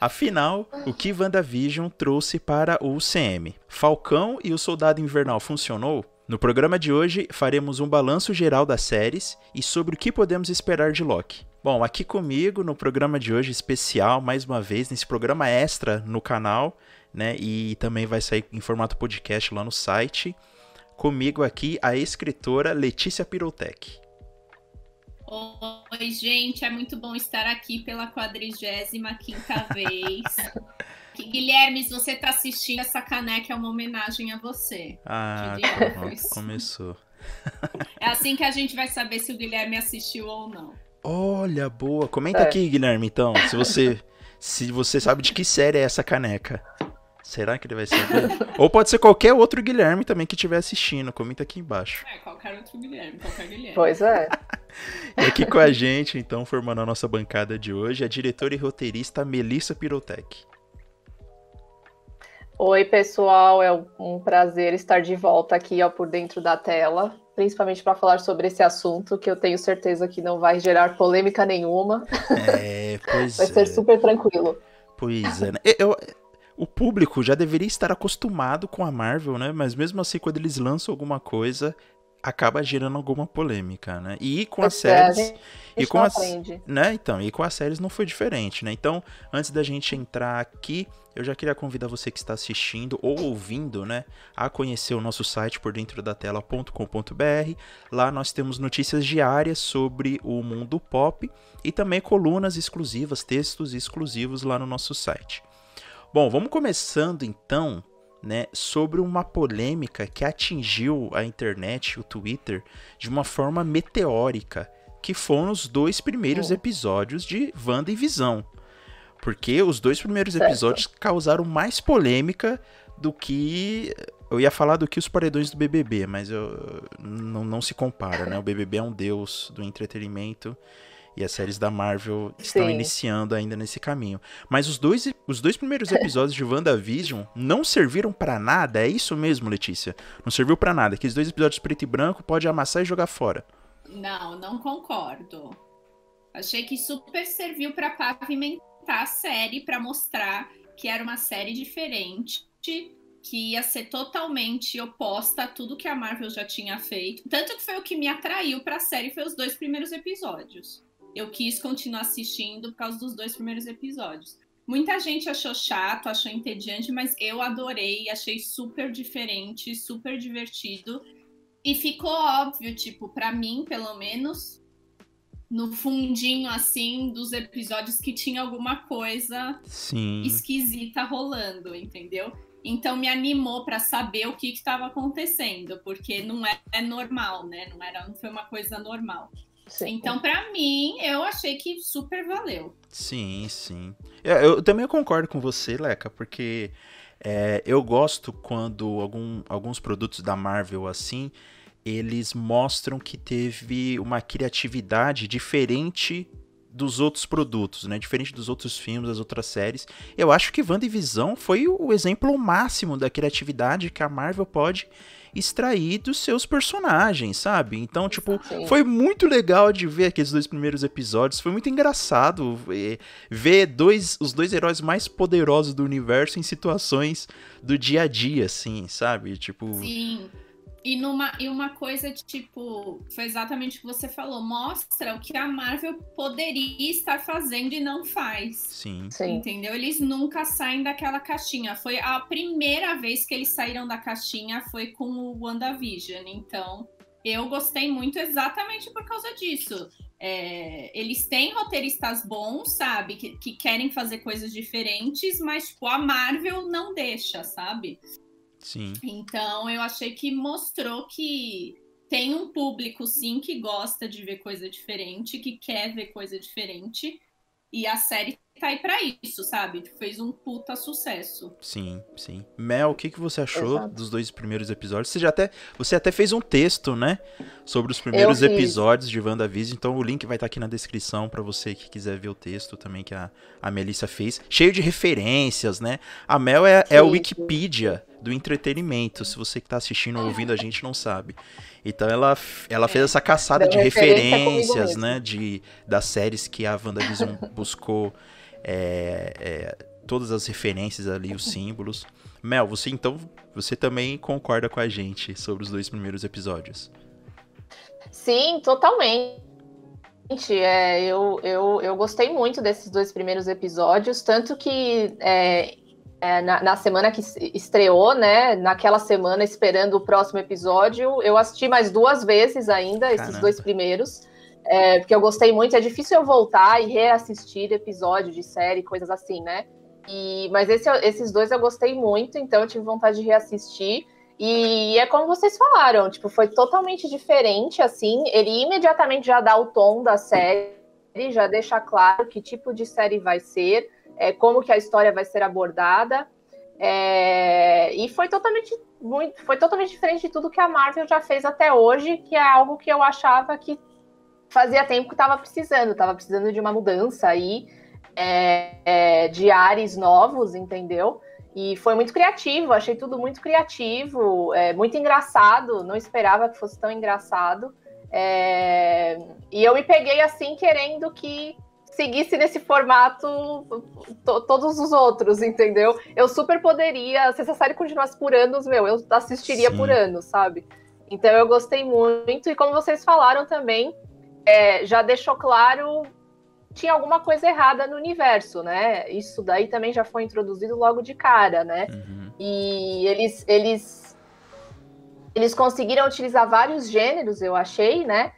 Afinal, o que WandaVision trouxe para o UCM? Falcão e o Soldado Invernal funcionou? No programa de hoje, faremos um balanço geral das séries e sobre o que podemos esperar de Loki. Bom, aqui comigo no programa de hoje especial, mais uma vez, nesse programa extra no canal, né? E também vai sair em formato podcast lá no site. Comigo aqui a escritora Letícia Pirotec. Oi, gente, é muito bom estar aqui pela quadrigésima quinta vez. Guilherme, se você está assistindo, essa caneca é uma homenagem a você. Ah, começou. É assim que a gente vai saber se o Guilherme assistiu ou não. Olha, boa. Comenta é. aqui, Guilherme, então, se você se você sabe de que série é essa caneca. Será que ele vai saber? Ou pode ser qualquer outro Guilherme também que estiver assistindo. Comenta aqui embaixo. É, qualquer outro Guilherme, qualquer Guilherme. Pois é. e aqui com a gente, então, formando a nossa bancada de hoje, a diretora e roteirista Melissa Pirotec. Oi, pessoal. É um prazer estar de volta aqui ó, por dentro da tela, principalmente para falar sobre esse assunto que eu tenho certeza que não vai gerar polêmica nenhuma. É, pois vai é. ser super tranquilo. Pois é. Né? Eu, o público já deveria estar acostumado com a Marvel, né? Mas mesmo assim, quando eles lançam alguma coisa, acaba gerando alguma polêmica, né? E com as é, séries, e com as, né? Então, e com as séries não foi diferente, né? Então, antes da gente entrar aqui, eu já queria convidar você que está assistindo ou ouvindo, né, a conhecer o nosso site por dentro da tela.com.br. Lá nós temos notícias diárias sobre o mundo pop e também colunas exclusivas, textos exclusivos lá no nosso site. Bom, vamos começando então, né, sobre uma polêmica que atingiu a internet, o Twitter, de uma forma meteórica, que foram os dois primeiros oh. episódios de Wanda e Visão. Porque os dois primeiros certo. episódios causaram mais polêmica do que. Eu ia falar do que os paredões do BBB, mas eu, não, não se compara, né? O BBB é um deus do entretenimento e as séries da Marvel estão Sim. iniciando ainda nesse caminho. Mas os dois, os dois primeiros episódios de WandaVision não serviram para nada, é isso mesmo, Letícia? Não serviu para nada. Aqueles dois episódios preto e branco pode amassar e jogar fora. Não, não concordo. Achei que super serviu para pavimentar a série, para mostrar que era uma série diferente, que ia ser totalmente oposta a tudo que a Marvel já tinha feito. Tanto que foi o que me atraiu para a série foi os dois primeiros episódios eu quis continuar assistindo por causa dos dois primeiros episódios. Muita gente achou chato, achou entediante, mas eu adorei, achei super diferente, super divertido. E ficou óbvio, tipo, para mim, pelo menos, no fundinho assim dos episódios que tinha alguma coisa Sim. esquisita rolando, entendeu? Então me animou para saber o que estava acontecendo, porque não é, é, normal, né? Não era, não foi uma coisa normal. Sim. Então, para mim, eu achei que super valeu. Sim, sim. Eu, eu também concordo com você, Leca, porque é, eu gosto quando algum, alguns produtos da Marvel assim eles mostram que teve uma criatividade diferente dos outros produtos, né? Diferente dos outros filmes, das outras séries. Eu acho que WandaVision foi o exemplo máximo da criatividade que a Marvel pode extrair dos seus personagens, sabe? Então, tipo, Sim. foi muito legal de ver aqueles dois primeiros episódios. Foi muito engraçado ver, ver dois, os dois heróis mais poderosos do universo em situações do dia a dia, assim, sabe? Tipo. Sim. E, numa, e uma coisa de tipo, foi exatamente o que você falou, mostra o que a Marvel poderia estar fazendo e não faz. Sim. Sim. Entendeu? Eles nunca saem daquela caixinha. Foi a primeira vez que eles saíram da caixinha foi com o WandaVision. Então, eu gostei muito exatamente por causa disso. É, eles têm roteiristas bons, sabe? Que, que querem fazer coisas diferentes, mas tipo, a Marvel não deixa, sabe? Sim. Então eu achei que mostrou que tem um público sim que gosta de ver coisa diferente, que quer ver coisa diferente. E a série tá aí pra isso, sabe? Fez um puta sucesso. Sim, sim. Mel, o que, que você achou Exato. dos dois primeiros episódios? Você já até, você até fez um texto, né? Sobre os primeiros episódios de WandaVision. Então o link vai estar tá aqui na descrição para você que quiser ver o texto também que a, a Melissa fez. Cheio de referências, né? A Mel é, é a Wikipedia do entretenimento. Se você que tá assistindo ou ouvindo a gente não sabe. Então ela, ela fez essa caçada de referências, né? De, das séries que a WandaVision buscou é, é, todas as referências ali, os símbolos. Mel, você então, você também concorda com a gente sobre os dois primeiros episódios? Sim, totalmente. É, eu, eu, eu gostei muito desses dois primeiros episódios, tanto que é, é, na, na, semana que estreou, né? Naquela semana, esperando o próximo episódio, eu assisti mais duas vezes ainda, Caramba. esses dois primeiros. É, porque eu gostei muito, é difícil eu voltar e reassistir episódio de série, coisas assim, né? E, mas esse, esses dois eu gostei muito, então eu tive vontade de reassistir. E é como vocês falaram, tipo, foi totalmente diferente, assim. Ele imediatamente já dá o tom da série, já deixa claro que tipo de série vai ser, é, como que a história vai ser abordada. É, e foi totalmente muito, foi totalmente diferente de tudo que a Marvel já fez até hoje, que é algo que eu achava que fazia tempo que estava precisando, estava precisando de uma mudança aí, é, é, de ares novos, entendeu? E foi muito criativo, achei tudo muito criativo, é, muito engraçado, não esperava que fosse tão engraçado. É, e eu me peguei assim, querendo que seguisse nesse formato to, todos os outros, entendeu? Eu super poderia, se essa série continuasse por anos, meu, eu assistiria Sim. por anos, sabe? Então eu gostei muito, e como vocês falaram também, é, já deixou claro tinha alguma coisa errada no universo, né? Isso daí também já foi introduzido logo de cara, né? Uhum. E eles, eles, eles conseguiram utilizar vários gêneros, eu achei, né?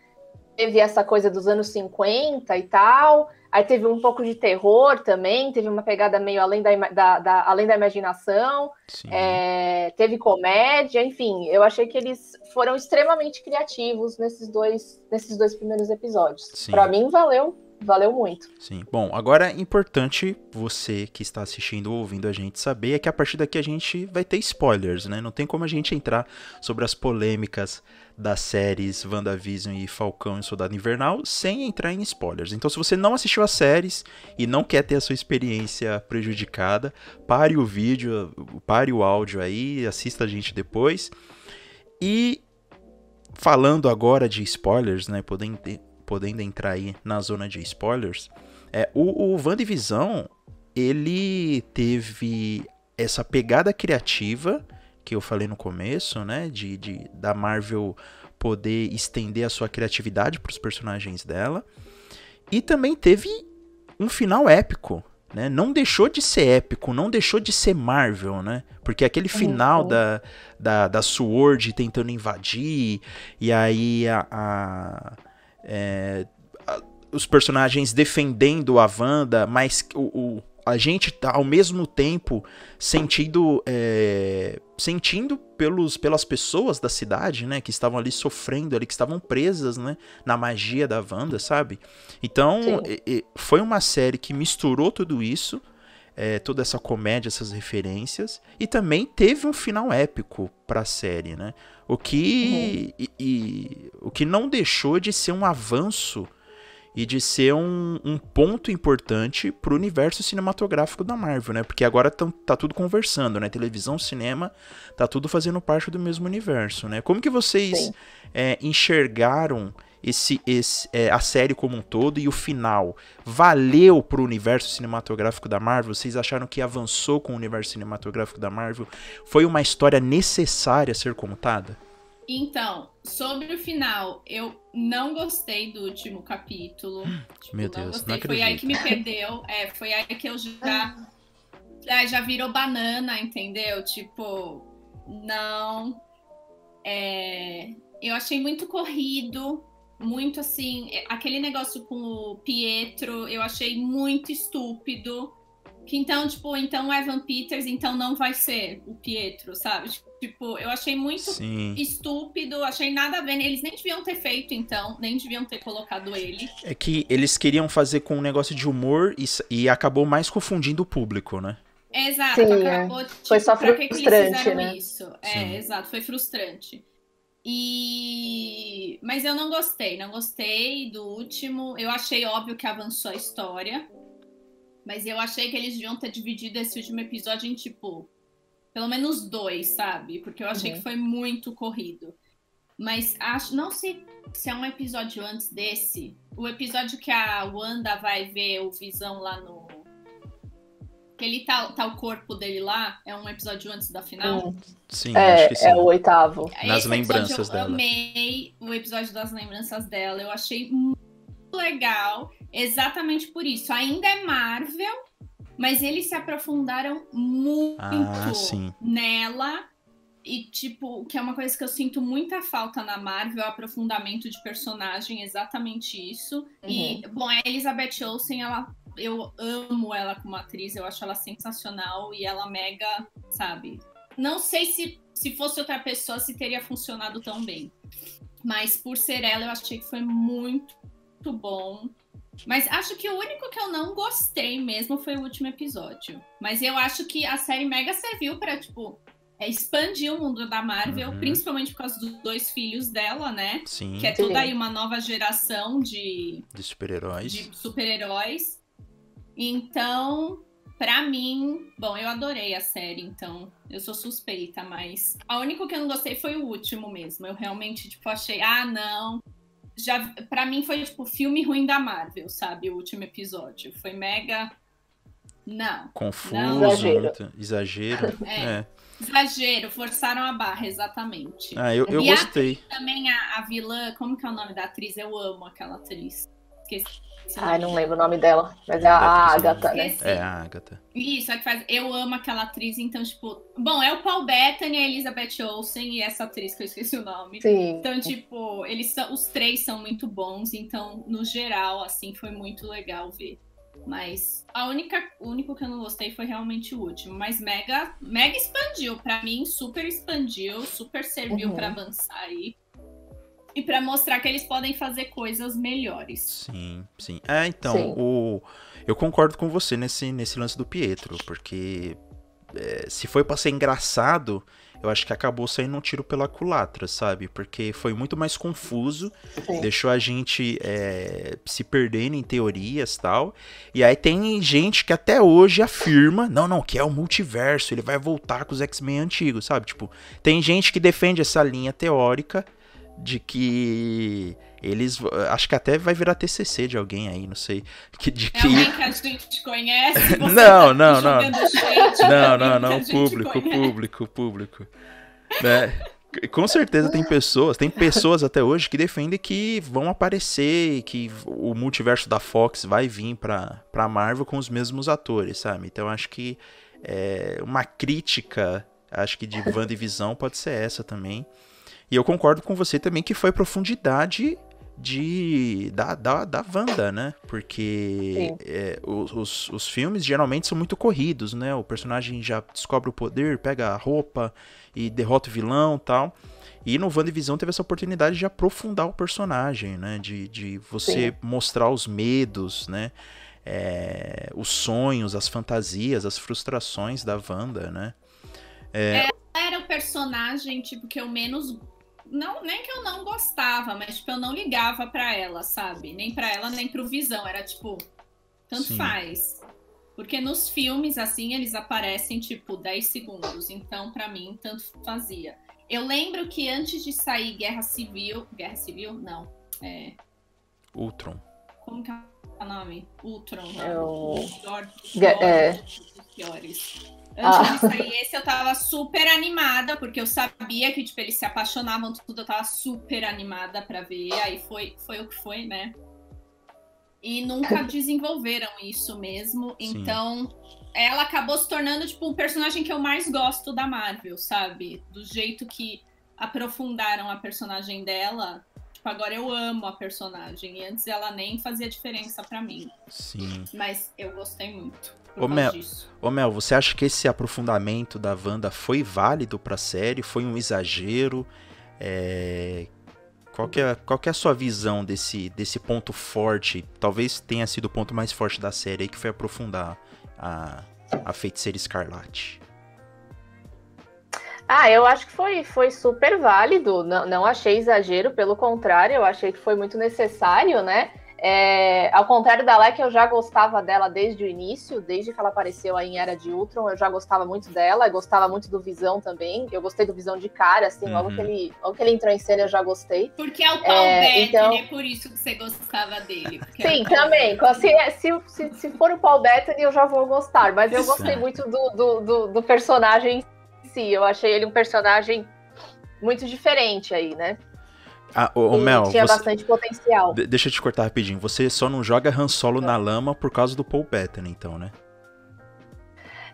Teve essa coisa dos anos 50 e tal. Aí teve um pouco de terror também, teve uma pegada meio além da, da, da além da imaginação, é, teve comédia, enfim, eu achei que eles foram extremamente criativos nesses dois, nesses dois primeiros episódios. Para mim, valeu valeu muito. Sim. Bom, agora é importante você que está assistindo ou ouvindo a gente saber é que a partir daqui a gente vai ter spoilers, né? Não tem como a gente entrar sobre as polêmicas das séries WandaVision e Falcão e Soldado Invernal sem entrar em spoilers. Então, se você não assistiu as séries e não quer ter a sua experiência prejudicada, pare o vídeo, pare o áudio aí, assista a gente depois. E falando agora de spoilers, né, podendo podendo entrar aí na zona de spoilers, é, o, o WandaVision, ele teve essa pegada criativa que eu falei no começo, né, de, de da Marvel poder estender a sua criatividade para os personagens dela, e também teve um final épico, né? Não deixou de ser épico, não deixou de ser Marvel, né? Porque aquele final uhum. da, da, da Sword tentando invadir, e aí a, a é, os personagens defendendo a Wanda, mas o, o a gente tá ao mesmo tempo sentindo é, sentindo pelos, pelas pessoas da cidade, né, que estavam ali sofrendo, ali que estavam presas, né, na magia da Wanda, sabe? Então foi uma série que misturou tudo isso, é, toda essa comédia, essas referências, e também teve um final épico para a série, né? O que, uhum. e, e, o que não deixou de ser um avanço e de ser um, um ponto importante para o universo cinematográfico da Marvel, né? Porque agora tá, tá tudo conversando, né? Televisão, cinema, tá tudo fazendo parte do mesmo universo, né? Como que vocês é, enxergaram esse, esse é, a série como um todo e o final valeu para o universo cinematográfico da Marvel? Vocês acharam que avançou com o universo cinematográfico da Marvel? Foi uma história necessária a ser contada? Então, sobre o final, eu não gostei do último capítulo. Tipo, Meu Deus, não gostei. Não foi aí que me perdeu. É, foi aí que eu já. É, já virou banana, entendeu? Tipo, não. É, eu achei muito corrido, muito assim. É, aquele negócio com o Pietro, eu achei muito estúpido. Que então, tipo, então o Evan Peters, então não vai ser o Pietro, sabe? Tipo, eu achei muito Sim. estúpido, achei nada a ver. Eles nem deviam ter feito, então, nem deviam ter colocado ele. É que eles queriam fazer com um negócio de humor e, e acabou mais confundindo o público, né? Exato, Sim, acabou, tipo, foi só frustrante, que né? isso? É, Sim. exato, foi frustrante. E mas eu não gostei, não gostei do último. Eu achei óbvio que avançou a história. Mas eu achei que eles deviam ter dividido esse último episódio em, tipo, pelo menos dois, sabe? Porque eu achei uhum. que foi muito corrido. Mas acho, não sei se é um episódio antes desse. O episódio que a Wanda vai ver o Visão lá no, Que ele tá, tá o corpo dele lá, é um episódio antes da final. Hum. Sim, é, acho que sim. É o oitavo. Nas Esse lembranças eu dela. Eu amei o episódio das lembranças dela. Eu achei muito legal, exatamente por isso. Ainda é Marvel, mas eles se aprofundaram muito ah, nela. E, tipo, que é uma coisa que eu sinto muita falta na Marvel, é o aprofundamento de personagem, exatamente isso. Uhum. E, bom, a Elizabeth Olsen, ela eu amo ela como atriz, eu acho ela sensacional e ela mega, sabe? Não sei se, se fosse outra pessoa se teria funcionado tão bem. Mas por ser ela, eu achei que foi muito, muito bom. Mas acho que o único que eu não gostei mesmo foi o último episódio. Mas eu acho que a série mega serviu para tipo, é expandir o mundo da Marvel, uhum. principalmente por causa dos dois filhos dela, né? Sim. Que é toda aí uma nova geração de. De super-heróis. De super-heróis. Então, para mim, bom, eu adorei a série, então eu sou suspeita, mas a única que eu não gostei foi o último mesmo. Eu realmente, tipo, achei, ah, não. Já, para mim foi tipo filme ruim da Marvel, sabe? O último episódio. Foi mega. Não. Confuso, não. exagero. Exagero. é. é. Exagero, forçaram a barra, exatamente. Ah, eu, eu e gostei. A, também a, a vilã, como que é o nome da atriz? Eu amo aquela atriz. Esqueci Ai, não lembro o nome dela, mas é a Agatha, né? É a Agatha. Isso, é que faz. Eu amo aquela atriz, então, tipo. Bom, é o Paul Bettany, a Elizabeth Olsen e essa atriz que eu esqueci o nome. Sim. Então, tipo, eles são, os três são muito bons, então, no geral, assim, foi muito legal ver. Mas a única, o único que eu não gostei foi realmente o último. Mas mega, mega expandiu. para mim, super expandiu, super serviu uhum. para avançar aí e para mostrar que eles podem fazer coisas melhores. Sim, sim. É, então, sim. o eu concordo com você nesse, nesse lance do Pietro, porque é, se foi para ser engraçado, eu acho que acabou saindo um tiro pela culatra, sabe? Porque foi muito mais confuso, Sim. deixou a gente é, se perdendo em teorias tal. E aí tem gente que até hoje afirma, não, não, que é o multiverso, ele vai voltar com os X-Men antigos, sabe? Tipo, tem gente que defende essa linha teórica de que eles acho que até vai virar TCC de alguém aí, não sei, que de é que alguém que a gente conhece. não, tá não, não. não, não, não, o público, o público, o público. Né? Com certeza tem pessoas, tem pessoas até hoje que defendem que vão aparecer, que o multiverso da Fox vai vir para para Marvel com os mesmos atores, sabe? Então acho que é, uma crítica, acho que de WandaVision pode ser essa também. E eu concordo com você também que foi profundidade de da, da, da Wanda, né? Porque é, os, os filmes geralmente são muito corridos, né? O personagem já descobre o poder, pega a roupa e derrota o vilão tal. E no WandaVision teve essa oportunidade de aprofundar o personagem, né? De, de você Sim. mostrar os medos, né? É, os sonhos, as fantasias, as frustrações da Wanda, né? É... Era o personagem, tipo, que eu menos não, nem que eu não gostava, mas tipo, eu não ligava para ela, sabe? Nem para ela, nem pro Visão. Era tipo, tanto Sim. faz. Porque nos filmes, assim, eles aparecem, tipo, 10 segundos. Então, para mim, tanto fazia. Eu lembro que antes de sair Guerra Civil. Guerra Civil? Não. É. Ultron. Como que é o nome? Ultron. É o. É. Piores. Antes ah. de sair esse, eu tava super animada, porque eu sabia que, tipo, eles se apaixonavam tudo, eu tava super animada para ver, aí foi, foi o que foi, né? E nunca desenvolveram isso mesmo, Sim. então ela acabou se tornando, tipo, o personagem que eu mais gosto da Marvel, sabe? Do jeito que aprofundaram a personagem dela, Tipo, agora eu amo a personagem. E antes ela nem fazia diferença para mim. Sim. Mas eu gostei muito. Ô Mel, ô Mel, você acha que esse aprofundamento da Wanda foi válido pra série? Foi um exagero? É... Qual, que é, qual que é a sua visão desse, desse ponto forte? Talvez tenha sido o ponto mais forte da série aí, que foi aprofundar a, a feiticeira escarlate. Ah, eu acho que foi, foi super válido. Não, não achei exagero, pelo contrário, eu achei que foi muito necessário, né? É, ao contrário da Leck, eu já gostava dela desde o início, desde que ela apareceu aí em Era de Ultron, eu já gostava muito dela, eu gostava muito do Visão também. Eu gostei do Visão de cara, assim, uhum. logo, que ele, logo que ele entrou em cena eu já gostei. Porque é o Paul é, Bettany, então... é por isso que você gostava dele. Sim, também. Se, se, se, se, for o Paul Bettany, eu já vou gostar, mas eu gostei muito do, do, do, do personagem em si. Eu achei ele um personagem muito diferente aí, né? Ah, ô, Mel, tinha você... bastante potencial. De deixa eu te cortar rapidinho. Você só não joga Han Solo na lama por causa do Paul Bettany, então, né?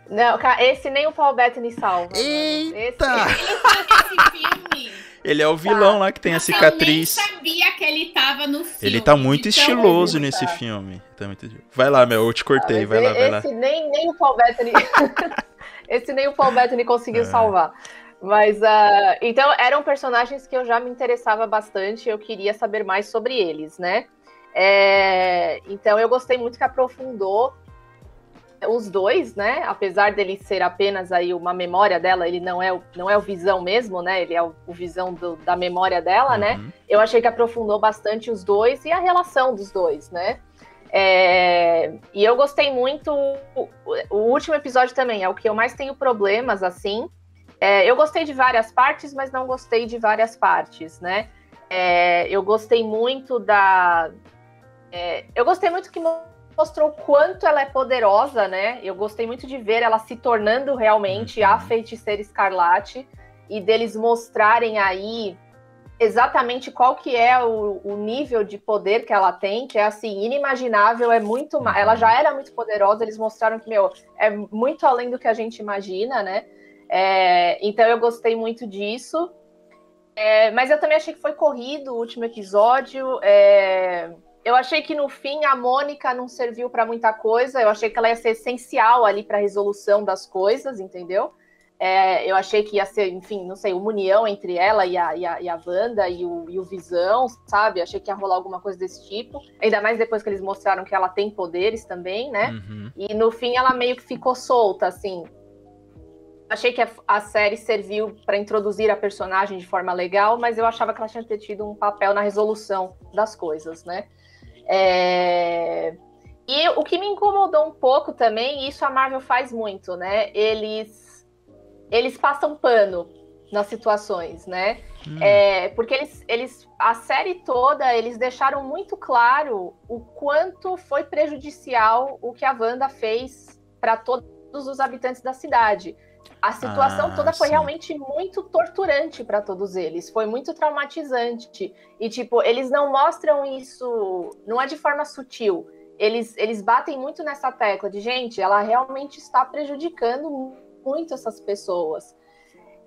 Não, cara, esse nem o Paul Bettany salva. Eita! Esse... ele é o vilão tá. lá que tem a cicatriz. Eu nem sabia que ele tava no filme. Ele tá muito estiloso nesse filme. Tá muito... Vai lá, Mel, eu te cortei. Ah, vai lá, vai lá. Esse nem, nem o Paul Bettany... esse nem o Paul Bettany conseguiu é. salvar. Mas, uh, então, eram personagens que eu já me interessava bastante, eu queria saber mais sobre eles, né? É, então, eu gostei muito que aprofundou os dois, né? Apesar dele ser apenas aí uma memória dela, ele não é o, não é o visão mesmo, né? Ele é o, o visão do, da memória dela, né? uhum. né? Eu achei que aprofundou bastante os dois e a relação dos dois, né? É, e eu gostei muito. O, o último episódio também é o que eu mais tenho problemas, assim, é, eu gostei de várias partes, mas não gostei de várias partes, né? É, eu gostei muito da. É, eu gostei muito que mostrou quanto ela é poderosa, né? Eu gostei muito de ver ela se tornando realmente a uhum. feiticeira escarlate e deles mostrarem aí exatamente qual que é o, o, nível de poder que ela tem, que é assim, inimaginável, é muito. Ela já era muito poderosa, eles mostraram que, meu, é muito além do que a gente imagina, né? É, então eu gostei muito disso. É, mas eu também achei que foi corrido o último episódio. É, eu achei que no fim a Mônica não serviu para muita coisa. Eu achei que ela ia ser essencial ali para a resolução das coisas, entendeu? É, eu achei que ia ser, enfim, não sei, uma união entre ela e a, e a, e a Wanda e o, e o Visão, sabe? Achei que ia rolar alguma coisa desse tipo. Ainda mais depois que eles mostraram que ela tem poderes também, né? Uhum. E no fim ela meio que ficou solta, assim achei que a, série serviu para introduzir a personagem de forma legal, mas eu achava que ela tinha tido um papel na resolução das coisas, né? É... E o que me incomodou um pouco também, isso a Marvel faz muito, né? Eles, eles passam pano nas situações, né? Hum. É, porque eles, eles, a série toda, eles deixaram muito claro o quanto foi prejudicial o que a Wanda fez para todos os habitantes da cidade. A situação ah, toda foi sim. realmente muito torturante para todos eles, foi muito traumatizante. E, tipo, eles não mostram isso, não é de forma sutil. Eles, eles batem muito nessa tecla de, gente, ela realmente está prejudicando muito essas pessoas.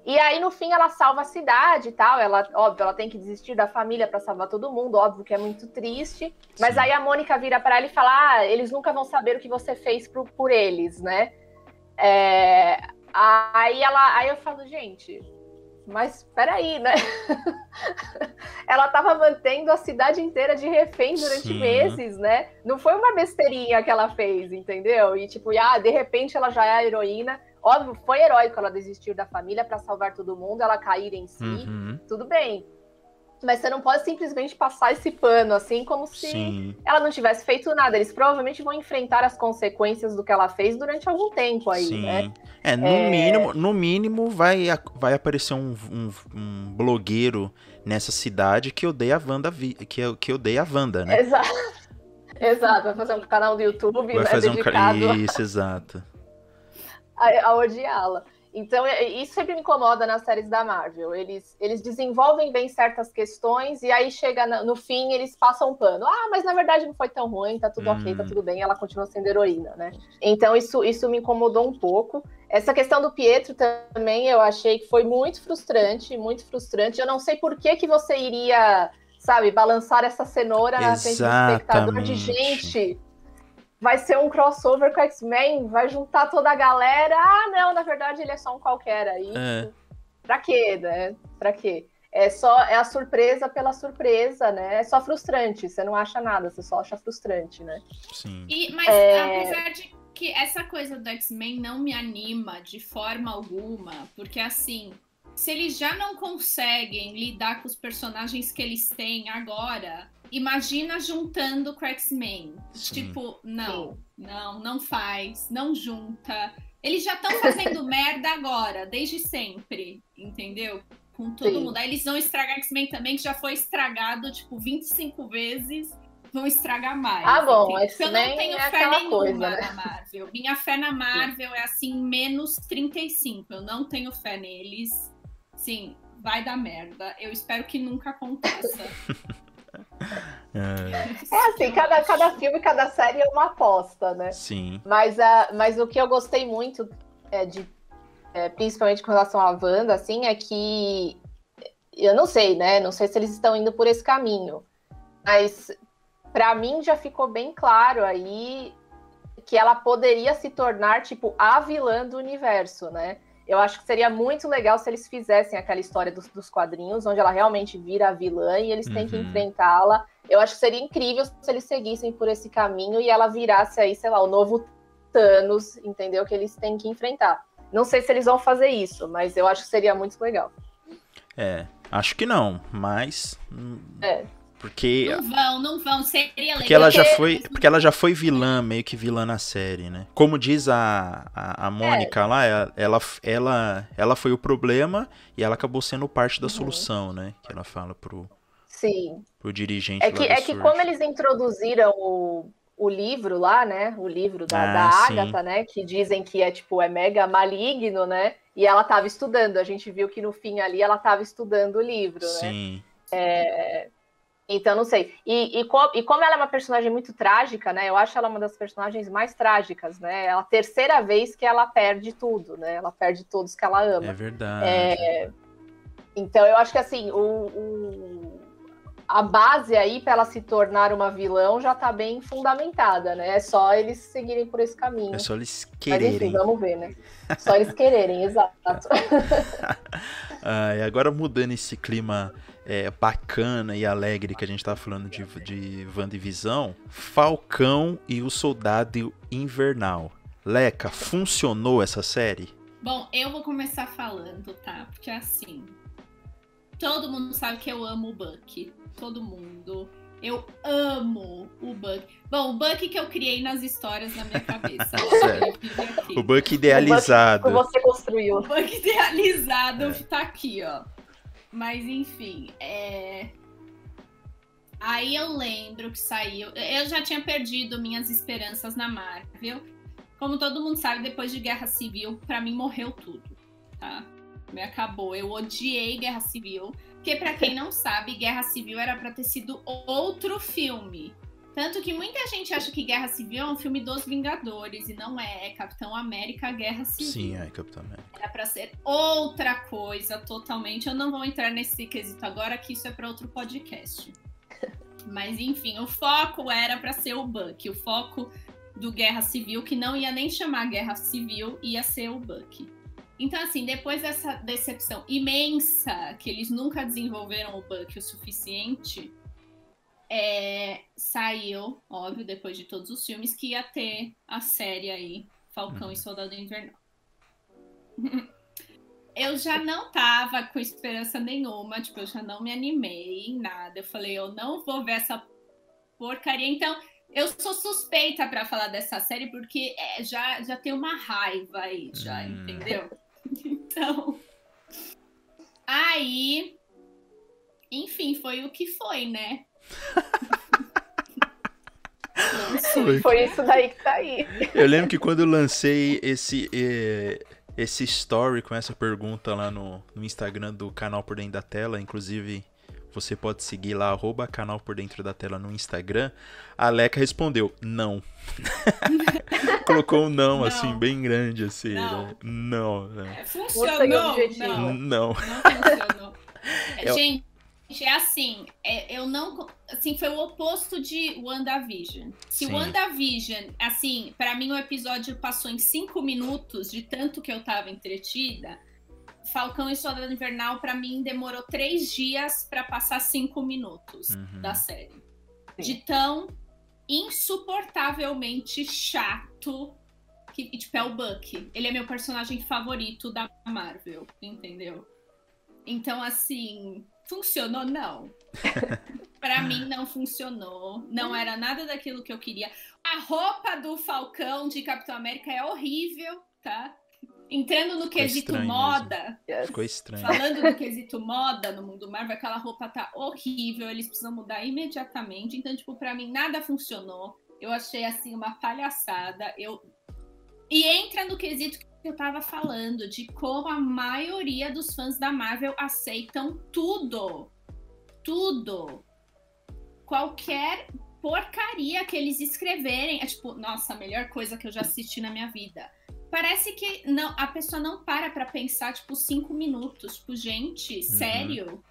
E aí, no fim, ela salva a cidade e tal. Ela, óbvio, ela tem que desistir da família para salvar todo mundo, óbvio que é muito triste. Mas Sim. aí a Mônica vira para ela e fala: Ah, eles nunca vão saber o que você fez por, por eles, né? É, Aí ela, aí eu falo, gente, mas peraí, né? ela estava mantendo a cidade inteira de refém durante Sim. meses, né? Não foi uma besteirinha que ela fez, entendeu? E tipo, ah, de repente ela já é a heroína. Óbvio, foi heróico ela desistir da família para salvar todo mundo, ela cair em si, uhum. tudo bem. Mas você não pode simplesmente passar esse pano assim como se Sim. ela não tivesse feito nada. Eles provavelmente vão enfrentar as consequências do que ela fez durante algum tempo aí, Sim. né? É, no é... mínimo, no mínimo vai, vai aparecer um, um, um, blogueiro nessa cidade que odeia a Wanda, que, que odeia a Wanda, né? Exato. Exato, vai fazer um canal do YouTube vai né, fazer um... Isso, exato. A, a odiá-la. Então, é, isso sempre me incomoda nas séries da Marvel. Eles, eles desenvolvem bem certas questões e aí chega no fim eles passam um pano. Ah, mas na verdade não foi tão ruim, tá tudo ok, tá hum. tudo bem, ela continua sendo heroína, né? Então, isso, isso me incomodou um pouco. Essa questão do Pietro também eu achei que foi muito frustrante, muito frustrante. Eu não sei por que, que você iria, sabe, balançar essa cenoura na frente do espectador de gente vai ser um crossover com X-Men, vai juntar toda a galera. Ah, não, na verdade ele é só um qualquer aí. É. Pra quê, né? Pra quê? É só é a surpresa pela surpresa, né? É só frustrante, você não acha nada, você só acha frustrante, né? Sim. E, mas é... apesar de que essa coisa do X-Men não me anima de forma alguma, porque assim, se eles já não conseguem lidar com os personagens que eles têm agora, imagina juntando X-Men. Tipo, não, Sim. não, não faz, não junta. Eles já estão fazendo merda agora, desde sempre, entendeu? Com todo Sim. mundo. Aí eles vão estragar X-Men também, que já foi estragado, tipo, 25 vezes. Vão estragar mais. Ah, bom, X-Men Eu não tenho é fé nenhuma coisa, né? na Marvel. Minha fé na Marvel Sim. é assim, menos 35. Eu não tenho fé neles. Sim, vai dar merda. Eu espero que nunca aconteça. É. é assim, cada, cada filme, cada série é uma aposta, né? Sim. Mas, uh, mas o que eu gostei muito, é, de, é, principalmente com relação à Wanda, assim, é que eu não sei, né? Não sei se eles estão indo por esse caminho. Mas para mim já ficou bem claro aí que ela poderia se tornar, tipo, a vilã do universo, né? Eu acho que seria muito legal se eles fizessem aquela história dos, dos quadrinhos, onde ela realmente vira a vilã e eles têm uhum. que enfrentá-la. Eu acho que seria incrível se eles seguissem por esse caminho e ela virasse aí, sei lá, o novo Thanos, entendeu? Que eles têm que enfrentar. Não sei se eles vão fazer isso, mas eu acho que seria muito legal. É, acho que não, mas. Hum, é. Porque. Não vão, não vão. Seria legal. Porque ela já foi, porque ela já foi vilã, meio que vilã na série, né? Como diz a, a, a Mônica é. lá, ela, ela, ela foi o problema e ela acabou sendo parte da uhum. solução, né? Que ela fala pro. Sim. Pro dirigente. É que, é que como eles introduziram o, o livro lá, né? O livro da, ah, da Agatha, né? Que dizem que é tipo, é mega maligno, né? E ela estava estudando. A gente viu que no fim ali ela estava estudando o livro, né? Sim. É, então, não sei. E, e, com, e, como ela é uma personagem muito trágica, né? Eu acho ela uma das personagens mais trágicas, né? É a terceira vez que ela perde tudo, né? Ela perde todos que ela ama. É verdade. É... Então, eu acho que assim, o, o... a base aí para ela se tornar uma vilão já tá bem fundamentada, né? É só eles seguirem por esse caminho. É só eles quererem. Mas, enfim, vamos ver, né? Só eles quererem, exato. ah, e agora mudando esse clima é, bacana e alegre que a gente tá falando de, de WandaVisão, Falcão e o Soldado Invernal. Leca, funcionou essa série? Bom, eu vou começar falando, tá? Porque assim, todo mundo sabe que eu amo o Buck. Todo mundo. Eu amo o Buck. Bom, o Buck que eu criei nas histórias na minha cabeça. o Buck idealizado. O Buck que você construiu. O Buck idealizado é. tá aqui, ó. Mas enfim, é... Aí eu lembro que saiu. Eu já tinha perdido minhas esperanças na Marvel. Como todo mundo sabe, depois de Guerra Civil, para mim morreu tudo, tá? Me acabou. Eu odiei Guerra Civil. Porque, para quem não sabe, Guerra Civil era para ter sido outro filme. Tanto que muita gente acha que Guerra Civil é um filme dos Vingadores e não é. É Capitão América Guerra Civil. Sim, é Capitão América. Era pra ser outra coisa totalmente. Eu não vou entrar nesse quesito agora, que isso é para outro podcast. Mas enfim, o foco era para ser o Buck. O foco do Guerra Civil, que não ia nem chamar Guerra Civil, ia ser o Buck. Então, assim, depois dessa decepção imensa, que eles nunca desenvolveram o Buck o suficiente, é, saiu, óbvio, depois de todos os filmes, que ia ter a série aí, Falcão uhum. e Soldado Invernal. eu já não tava com esperança nenhuma, tipo, eu já não me animei em nada. Eu falei, eu não vou ver essa porcaria. Então, eu sou suspeita para falar dessa série porque é, já, já tem uma raiva aí, já, hum. entendeu? Então. Aí. Enfim, foi o que foi, né? Foi isso daí que tá aí. Eu lembro que quando eu lancei esse, eh, esse story com essa pergunta lá no, no Instagram do canal Por Dentro da Tela, inclusive você pode seguir lá, arroba canal por dentro da tela no Instagram. A Leca respondeu, não. Colocou um não, não, assim, bem grande, assim. Não. Né? Não. É, funcionou. Não. Não. não funcionou. É, gente, é assim, é, eu não. Assim, foi o oposto de WandaVision. Se Sim. WandaVision, assim, para mim o episódio passou em cinco minutos, de tanto que eu tava entretida. Falcão e Soldado Invernal, para mim, demorou três dias para passar cinco minutos uhum. da série. Sim. De tão insuportavelmente chato que, tipo, é o Buck. Ele é meu personagem favorito da Marvel, entendeu? Então, assim, funcionou? Não. para mim não funcionou. Não era nada daquilo que eu queria. A roupa do Falcão de Capitão América é horrível, tá? Entrando no Ficou quesito moda. Mesmo. Ficou estranho. Falando do quesito moda no mundo Marvel, aquela roupa tá horrível, eles precisam mudar imediatamente. Então, tipo, para mim nada funcionou. Eu achei assim uma palhaçada. Eu E entra no quesito que eu tava falando de como a maioria dos fãs da Marvel aceitam tudo. Tudo. Qualquer porcaria que eles escreverem. É tipo, nossa, a melhor coisa que eu já assisti na minha vida parece que não, a pessoa não para pra pensar, tipo, cinco minutos. Tipo, gente, uhum. sério?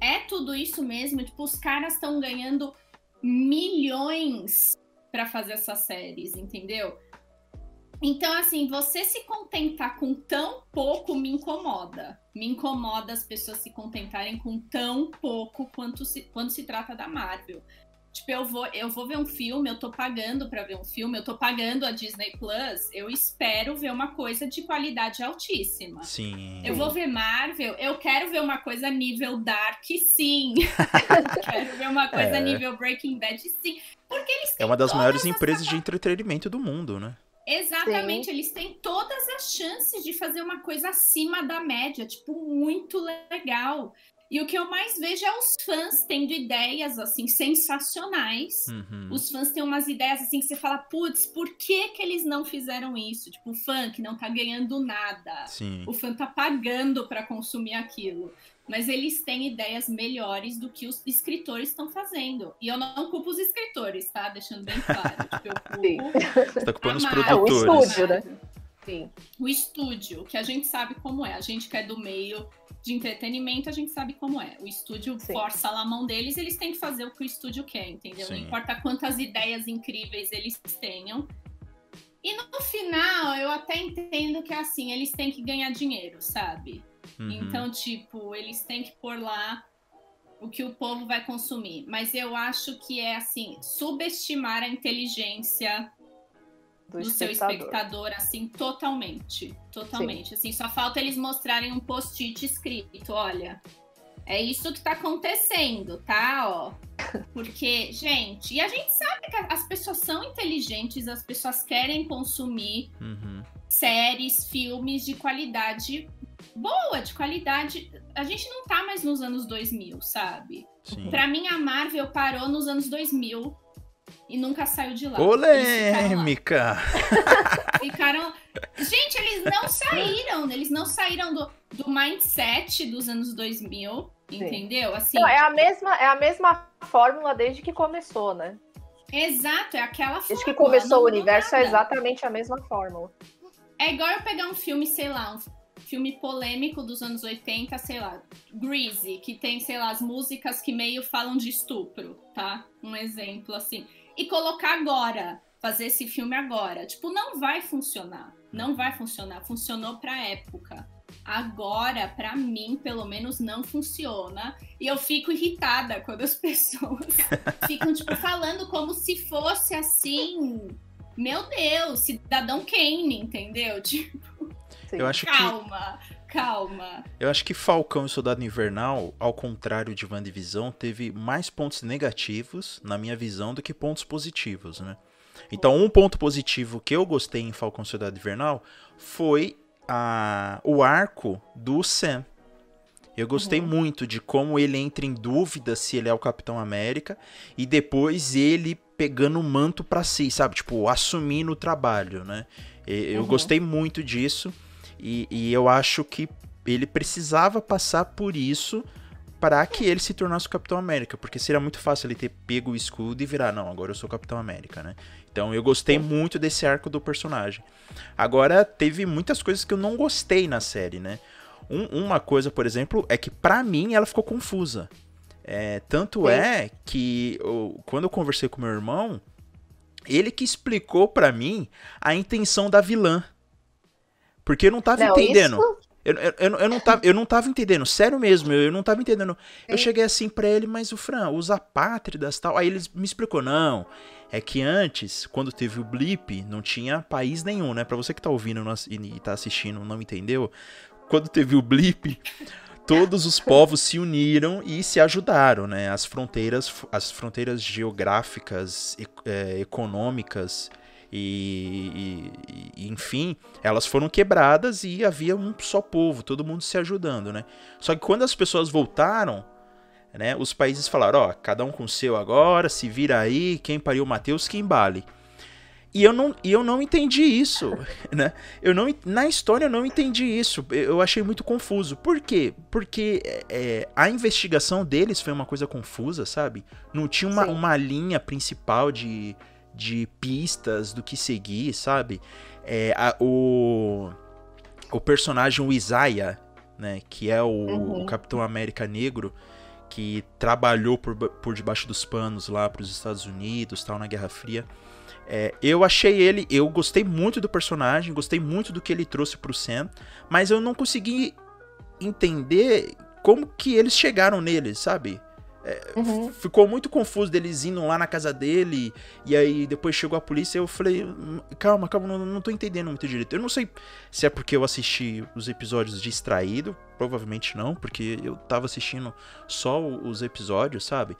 É tudo isso mesmo? Tipo, os caras estão ganhando milhões para fazer essas séries, entendeu? Então, assim, você se contentar com tão pouco me incomoda. Me incomoda as pessoas se contentarem com tão pouco quanto se, quando se trata da Marvel. Tipo, eu vou, eu vou ver um filme, eu tô pagando para ver um filme, eu tô pagando a Disney Plus, eu espero ver uma coisa de qualidade altíssima. Sim. Eu vou ver Marvel, eu quero ver uma coisa nível Dark, sim. quero ver uma coisa é. nível Breaking Bad, sim. Porque eles É uma das maiores empresas de entretenimento do mundo, né? Exatamente, Sim. eles têm todas as chances de fazer uma coisa acima da média, tipo, muito legal. E o que eu mais vejo é os fãs tendo ideias, assim, sensacionais. Uhum. Os fãs têm umas ideias, assim, que você fala, putz, por que que eles não fizeram isso? Tipo, o fã que não tá ganhando nada. Sim. O fã tá pagando para consumir aquilo. Mas eles têm ideias melhores do que os escritores estão fazendo. E eu não culpo os escritores, tá? Deixando bem claro. tipo, eu culpo... Você tá culpando os produtores. É, o estúdio, né? Sim. O estúdio, que a gente sabe como é. A gente que é do meio de entretenimento, a gente sabe como é. O estúdio Sim. força lá a mão deles, eles têm que fazer o que o estúdio quer, entendeu? Sim. Não importa quantas ideias incríveis eles tenham. E no final, eu até entendo que é assim, eles têm que ganhar dinheiro, sabe? Uhum. Então, tipo, eles têm que pôr lá o que o povo vai consumir. Mas eu acho que é assim, subestimar a inteligência do, do seu espectador, assim, totalmente. Totalmente. Sim. Assim, só falta eles mostrarem um post-it escrito, olha. É isso que tá acontecendo, tá? Ó. Porque, gente, e a gente sabe que as pessoas são inteligentes, as pessoas querem consumir uhum. Séries, filmes de qualidade boa, de qualidade. A gente não tá mais nos anos 2000, sabe? Pra mim, a Marvel parou nos anos 2000 e nunca saiu de lá. Polêmica! Ficaram, Gente, eles não saíram, eles não saíram do, do mindset dos anos 2000, Sim. entendeu? Assim, não, é a mesma é a mesma fórmula desde que começou, né? Exato, é aquela fórmula. Desde que começou o universo nada. é exatamente a mesma fórmula. É igual eu pegar um filme, sei lá, um filme polêmico dos anos 80, sei lá, Greasy, que tem, sei lá, as músicas que meio falam de estupro, tá? Um exemplo assim e colocar agora, fazer esse filme agora. Tipo, não vai funcionar. Não vai funcionar. Funcionou pra época. Agora, para mim, pelo menos, não funciona. E eu fico irritada quando as pessoas ficam, tipo, falando como se fosse assim. Meu Deus, cidadão Kane, entendeu? Tipo, eu acho calma. Que calma. Eu acho que Falcão e Soldado Invernal, ao contrário de WandaVision, teve mais pontos negativos, na minha visão, do que pontos positivos, né? Então, um ponto positivo que eu gostei em Falcão e Soldado Invernal foi a, o arco do Sam. Eu gostei uhum. muito de como ele entra em dúvida se ele é o Capitão América e depois ele pegando o manto para si, sabe? Tipo, assumindo o trabalho, né? Eu uhum. gostei muito disso. E, e eu acho que ele precisava passar por isso para que ele se tornasse o Capitão América, porque seria muito fácil ele ter pego o escudo e virar, não, agora eu sou o Capitão América, né? Então eu gostei muito desse arco do personagem. Agora, teve muitas coisas que eu não gostei na série, né? Um, uma coisa, por exemplo, é que para mim ela ficou confusa. É, tanto é, é que eu, quando eu conversei com meu irmão, ele que explicou para mim a intenção da vilã. Porque eu não tava não, entendendo. Isso... Eu, eu, eu, eu, não tava, eu não tava entendendo, sério mesmo, eu, eu não tava entendendo. Eu cheguei assim pra ele, mas o Fran, os apátridas tal. Aí ele me explicou, não. É que antes, quando teve o blip, não tinha país nenhum, né? Pra você que tá ouvindo e tá assistindo não entendeu, quando teve o blip, todos os povos se uniram e se ajudaram, né? As fronteiras, as fronteiras geográficas, é, econômicas e, e, e, enfim, elas foram quebradas e havia um só povo, todo mundo se ajudando, né? Só que quando as pessoas voltaram, né, os países falaram, ó, cada um com o seu agora, se vira aí, quem pariu Mateus, quem embale. E eu não, e eu não entendi isso, né? Eu não, na história eu não entendi isso. Eu achei muito confuso. Por quê? Porque é, a investigação deles foi uma coisa confusa, sabe? Não tinha uma, uma linha principal de, de pistas do que seguir, sabe? É, a, o, o personagem o Isaiah, né, que é o, uhum. o, Capitão América Negro, que trabalhou por, por debaixo dos panos lá para os Estados Unidos, tal, na Guerra Fria. É, eu achei ele, eu gostei muito do personagem, gostei muito do que ele trouxe pro Sam, mas eu não consegui entender como que eles chegaram nele, sabe? É, uhum. Ficou muito confuso deles indo lá na casa dele, e aí depois chegou a polícia eu falei, hum, calma, calma, não, não tô entendendo muito direito. Eu não sei se é porque eu assisti os episódios distraído, provavelmente não, porque eu tava assistindo só os episódios, sabe?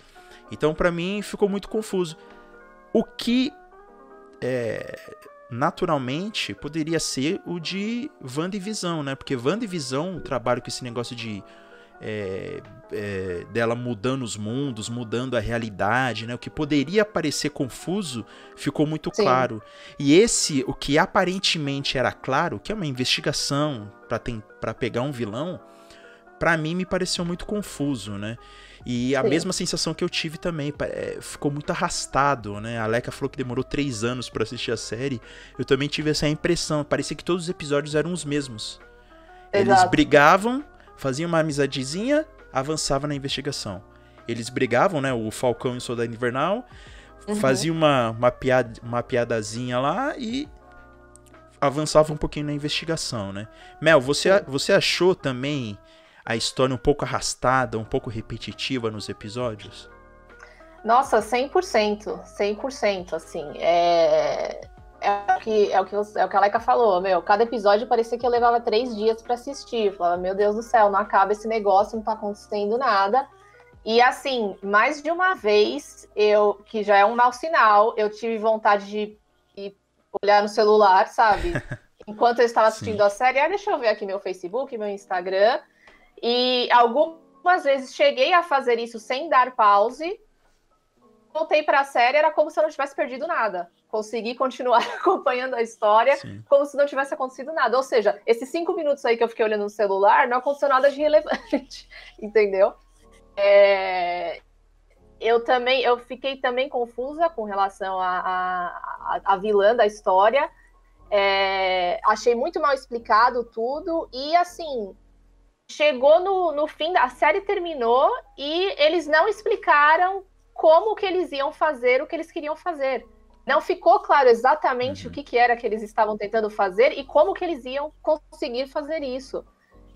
Então para mim ficou muito confuso. O que é, naturalmente poderia ser o de Visão, né? Porque Visão trabalha com esse negócio de é, é, dela mudando os mundos, mudando a realidade, né? O que poderia parecer confuso ficou muito Sim. claro. E esse, o que aparentemente era claro, que é uma investigação para pegar um vilão, para mim me pareceu muito confuso, né? E a Sim. mesma sensação que eu tive também, é, ficou muito arrastado, né? A Leca falou que demorou três anos para assistir a série. Eu também tive essa impressão, parecia que todos os episódios eram os mesmos. Exato. Eles brigavam, faziam uma amizadezinha, avançava na investigação. Eles brigavam, né? O Falcão e o Soldado Invernal, uhum. faziam uma, uma, piada, uma piadazinha lá e avançava um pouquinho na investigação, né? Mel, você, você achou também a história um pouco arrastada, um pouco repetitiva nos episódios? Nossa, 100%, 100%, assim, é... É o, que, é, o que, é o que a Laika falou, meu, cada episódio parecia que eu levava três dias para assistir, eu falava, meu Deus do céu, não acaba esse negócio, não tá acontecendo nada, e assim, mais de uma vez, eu, que já é um mau sinal, eu tive vontade de, de olhar no celular, sabe? Enquanto eu estava assistindo Sim. a série, ah, deixa eu ver aqui meu Facebook, meu Instagram, e algumas vezes cheguei a fazer isso sem dar pause. Voltei para a série, era como se eu não tivesse perdido nada. Consegui continuar acompanhando a história Sim. como se não tivesse acontecido nada. Ou seja, esses cinco minutos aí que eu fiquei olhando no celular, não aconteceu nada de relevante, entendeu? É... Eu também, eu fiquei também confusa com relação à a, a, a, vilã da história. É... Achei muito mal explicado tudo e assim chegou no, no fim, da série terminou e eles não explicaram como que eles iam fazer o que eles queriam fazer. Não ficou claro exatamente uhum. o que, que era que eles estavam tentando fazer e como que eles iam conseguir fazer isso.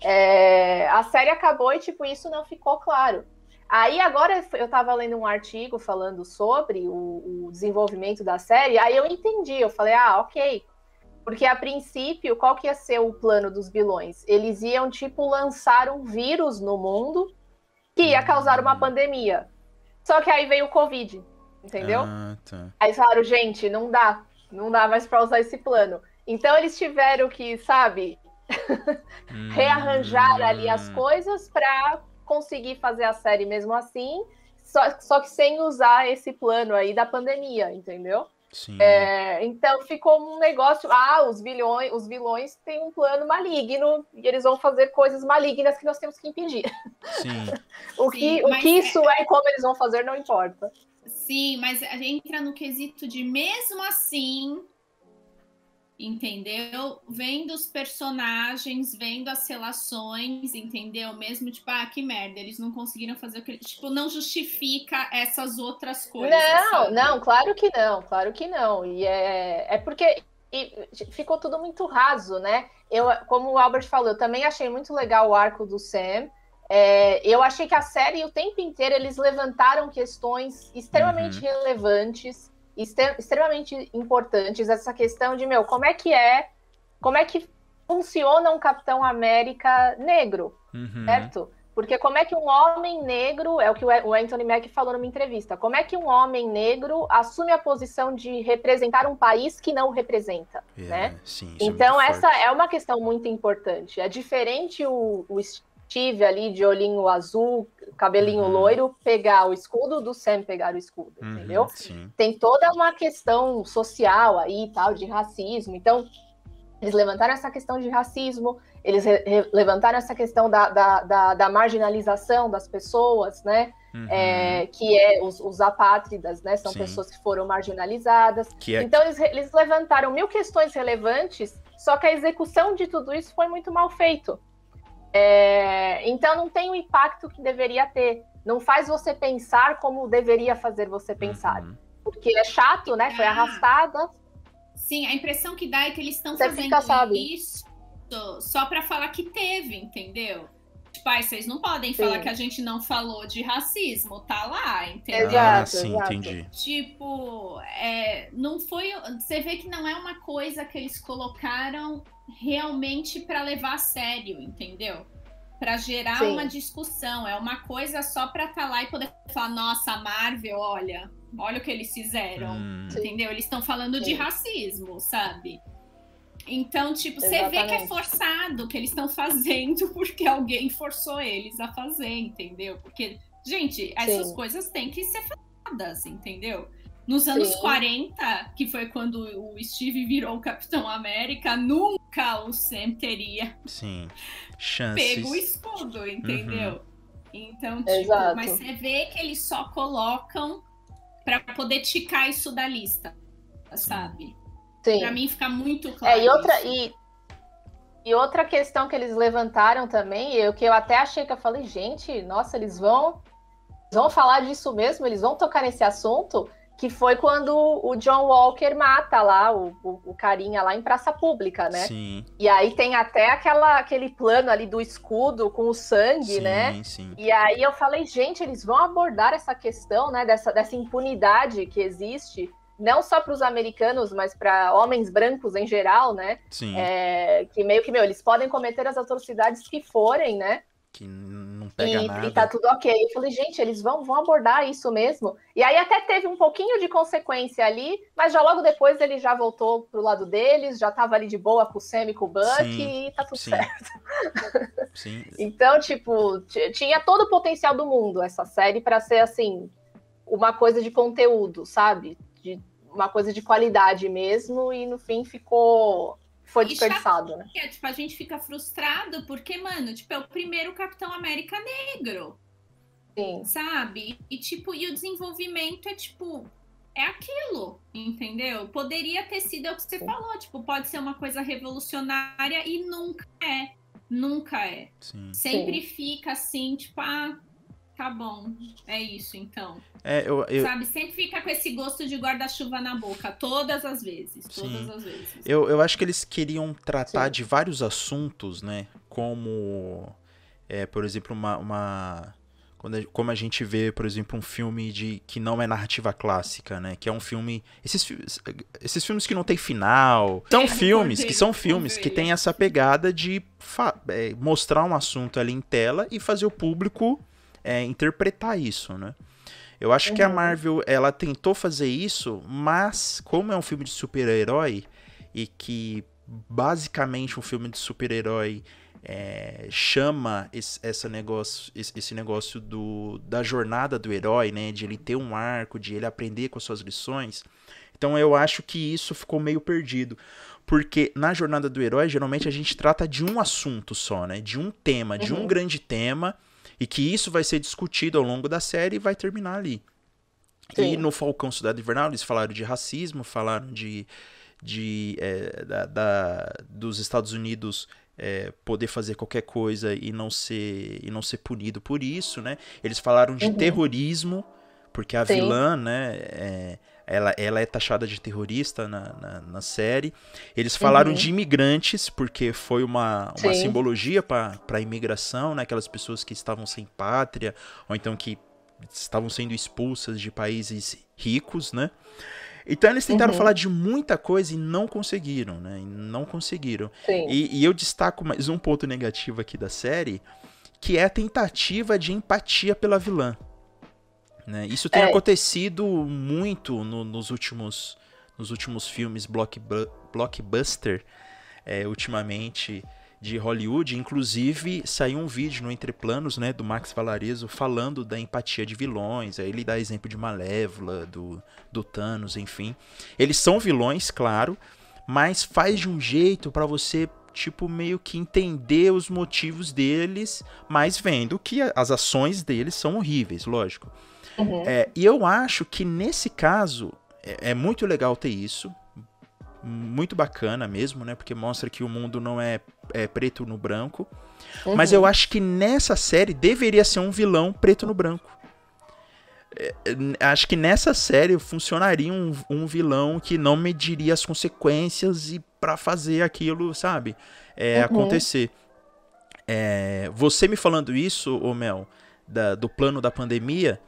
É, a série acabou e, tipo, isso não ficou claro. Aí agora eu estava lendo um artigo falando sobre o, o, desenvolvimento da série, aí eu entendi, eu falei, ah, ok, porque a princípio, qual que ia ser o plano dos vilões? Eles iam, tipo, lançar um vírus no mundo que ia causar uma pandemia. Só que aí veio o Covid, entendeu? Ah, tá. Aí falaram, gente, não dá, não dá mais para usar esse plano. Então eles tiveram que, sabe, rearranjar ali as hum. coisas para conseguir fazer a série mesmo assim, só, só que sem usar esse plano aí da pandemia, entendeu? É, então ficou um negócio. Ah, os vilões, os vilões têm um plano maligno e eles vão fazer coisas malignas que nós temos que impedir. Sim. o, que, Sim, o que isso é e como eles vão fazer não importa. Sim, mas entra no quesito de mesmo assim entendeu? Vendo os personagens, vendo as relações, entendeu? Mesmo tipo, ah, que merda, eles não conseguiram fazer o que. Tipo, não justifica essas outras coisas. Não, sabe? não, claro que não, claro que não. E é, é porque e ficou tudo muito raso, né? Eu, como o Albert falou, eu também achei muito legal o arco do Sam. É, eu achei que a série, o tempo inteiro, eles levantaram questões extremamente uhum. relevantes extremamente importantes essa questão de meu como é que é como é que funciona um Capitão América negro uhum. certo Porque como é que um homem negro, é o que o Anthony Mack falou numa entrevista, como é que um homem negro assume a posição de representar um país que não representa, é, né? Sim, é então, é essa forte. é uma questão muito importante. É diferente o, o Steve ali de olhinho azul, cabelinho uhum. loiro, pegar o escudo do Sam pegar o escudo, uhum, entendeu? Sim. Tem toda uma questão social aí, tal, de racismo. Então, eles levantaram essa questão de racismo, eles levantaram essa questão da, da, da, da, marginalização das pessoas, né? Uhum. É, que é os, os, apátridas, né? São Sim. pessoas que foram marginalizadas. Que é... Então, eles, eles levantaram mil questões relevantes, só que a execução de tudo isso foi muito mal feito. É, então não tem o impacto que deveria ter. Não faz você pensar como deveria fazer você pensar. Uhum. Porque é chato, né? Foi ah. arrastada. Sim, a impressão que dá é que eles estão fazendo fica, isso só para falar que teve, entendeu? Tipo, ai, vocês não podem sim. falar que a gente não falou de racismo, tá lá, entendeu? Exato, ah, sim, exato. entendi. Tipo, é, não foi. Você vê que não é uma coisa que eles colocaram realmente para levar a sério, entendeu? Para gerar Sim. uma discussão. É uma coisa só para estar tá lá e poder falar, nossa, Marvel, olha, olha o que eles fizeram. Hum. Entendeu? Eles estão falando Sim. de racismo, sabe? Então, tipo, você vê que é forçado que eles estão fazendo porque alguém forçou eles a fazer, entendeu? Porque, gente, essas Sim. coisas têm que ser faladas, entendeu? Nos anos Sim. 40, que foi quando o Steve virou o Capitão América, nunca o Sam teria Sim. Chances. pego o escudo, entendeu? Uhum. Então, tipo, Exato. mas você vê que eles só colocam para poder ticar isso da lista, sabe? Sim. Pra mim fica muito claro. É, e outra, e, e outra questão que eles levantaram também, eu que eu até achei que eu falei, gente, nossa, eles vão, vão falar disso mesmo, eles vão tocar nesse assunto que foi quando o John Walker mata lá o, o, o, carinha lá em praça pública, né? Sim. E aí tem até aquela, aquele plano ali do escudo com o sangue, sim, né? Sim. E aí eu falei, gente, eles vão abordar essa questão, né? Dessa, dessa impunidade que existe, não só para os americanos, mas para homens brancos em geral, né? Sim. É, que meio que, meu, eles podem cometer as atrocidades que forem, né? Que não pega e, nada. E tá tudo ok. Eu falei, gente, eles vão, vão abordar isso mesmo. E aí até teve um pouquinho de consequência ali, mas já logo depois ele já voltou pro lado deles, já tava ali de boa com o Sam e com o Buck sim, e tá tudo sim. certo. Sim. então, tipo, tinha todo o potencial do mundo essa série para ser assim, uma coisa de conteúdo, sabe? De uma coisa de qualidade mesmo, e no fim ficou foi desperdiçado, né? É, tipo, a gente fica frustrado porque, mano, tipo, é o primeiro Capitão América negro. Sim. Sabe? E, tipo, e o desenvolvimento é, tipo, é aquilo, entendeu? Poderia ter sido é o que você Sim. falou, tipo, pode ser uma coisa revolucionária e nunca é. Nunca é. Sim. Sempre Sim. fica assim, tipo, ah, tá bom, é isso então. É, eu, eu... Sabe, sempre fica com esse gosto de guarda-chuva na boca, todas as vezes, todas Sim. as vezes. Eu, eu acho que eles queriam tratar Sim. de vários assuntos, né, como, é, por exemplo, uma... uma... Como a gente vê, por exemplo, um filme de que não é narrativa clássica, né? Que é um filme. Esses, esses filmes que não tem final. São é, filmes, que são filmes que têm essa pegada de é, mostrar um assunto ali em tela e fazer o público é, interpretar isso, né? Eu acho uhum. que a uhum. Marvel, ela tentou fazer isso, mas como é um filme de super-herói e que basicamente um filme de super-herói é, chama esse, negócio, esse, esse, negócio do, da jornada do herói, né? De ele ter um arco, de ele aprender com as suas lições. Então eu acho que isso ficou meio perdido. Porque na jornada do herói, geralmente a gente trata de um assunto só, né? De um tema, uhum. de um uhum. grande tema e que isso vai ser discutido ao longo da série e vai terminar ali. Sim. E no Falcão Cidade Invernal eles falaram de racismo, falaram de, de é, da, da, dos Estados Unidos é, poder fazer qualquer coisa e não ser e não ser punido por isso, né? Eles falaram de uhum. terrorismo, porque a Sim. vilã, né, é, ela, ela é taxada de terrorista na, na, na série. Eles falaram uhum. de imigrantes, porque foi uma, uma simbologia para a imigração, né? Aquelas pessoas que estavam sem pátria, ou então que estavam sendo expulsas de países ricos, né? Então eles tentaram uhum. falar de muita coisa e não conseguiram, né? E não conseguiram. E, e, eu destaco mais um ponto negativo aqui da série, que é a tentativa de empatia pela vilã. Né? Isso tem é. acontecido muito no, nos, últimos, nos últimos filmes blockbu blockbuster, é, ultimamente, de Hollywood. Inclusive, saiu um vídeo no Entre Planos né, do Max Valarezo falando da empatia de vilões. Aí ele dá exemplo de Malévola, do, do Thanos, enfim. Eles são vilões, claro, mas faz de um jeito para você tipo, meio que entender os motivos deles, mas vendo que as ações deles são horríveis, lógico. Uhum. É, e eu acho que nesse caso é, é, muito legal ter isso. Muito bacana mesmo, né? Porque mostra que o mundo não é, é preto no branco. Uhum. Mas eu acho que nessa série deveria ser um vilão preto no branco. É, é, acho que nessa série funcionaria um, um, vilão que não mediria as consequências e para fazer aquilo, sabe? É, uhum. acontecer. É, você me falando isso, ô Mel, da, do plano da pandemia,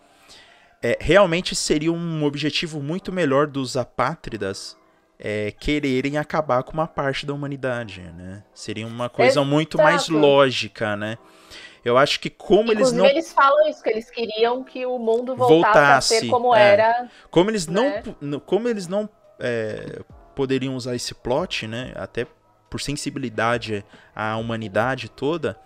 é, realmente seria um objetivo muito melhor dos apátridas é, quererem acabar com uma parte da humanidade, né? Seria uma coisa Exato. muito mais lógica, né? Eu acho que como Inclusive, eles não. eles falam isso, que eles queriam que o mundo voltasse, voltasse a ser como é. era. Como eles né? não. Como eles não é, poderiam usar esse plot, né? Até por sensibilidade à humanidade toda.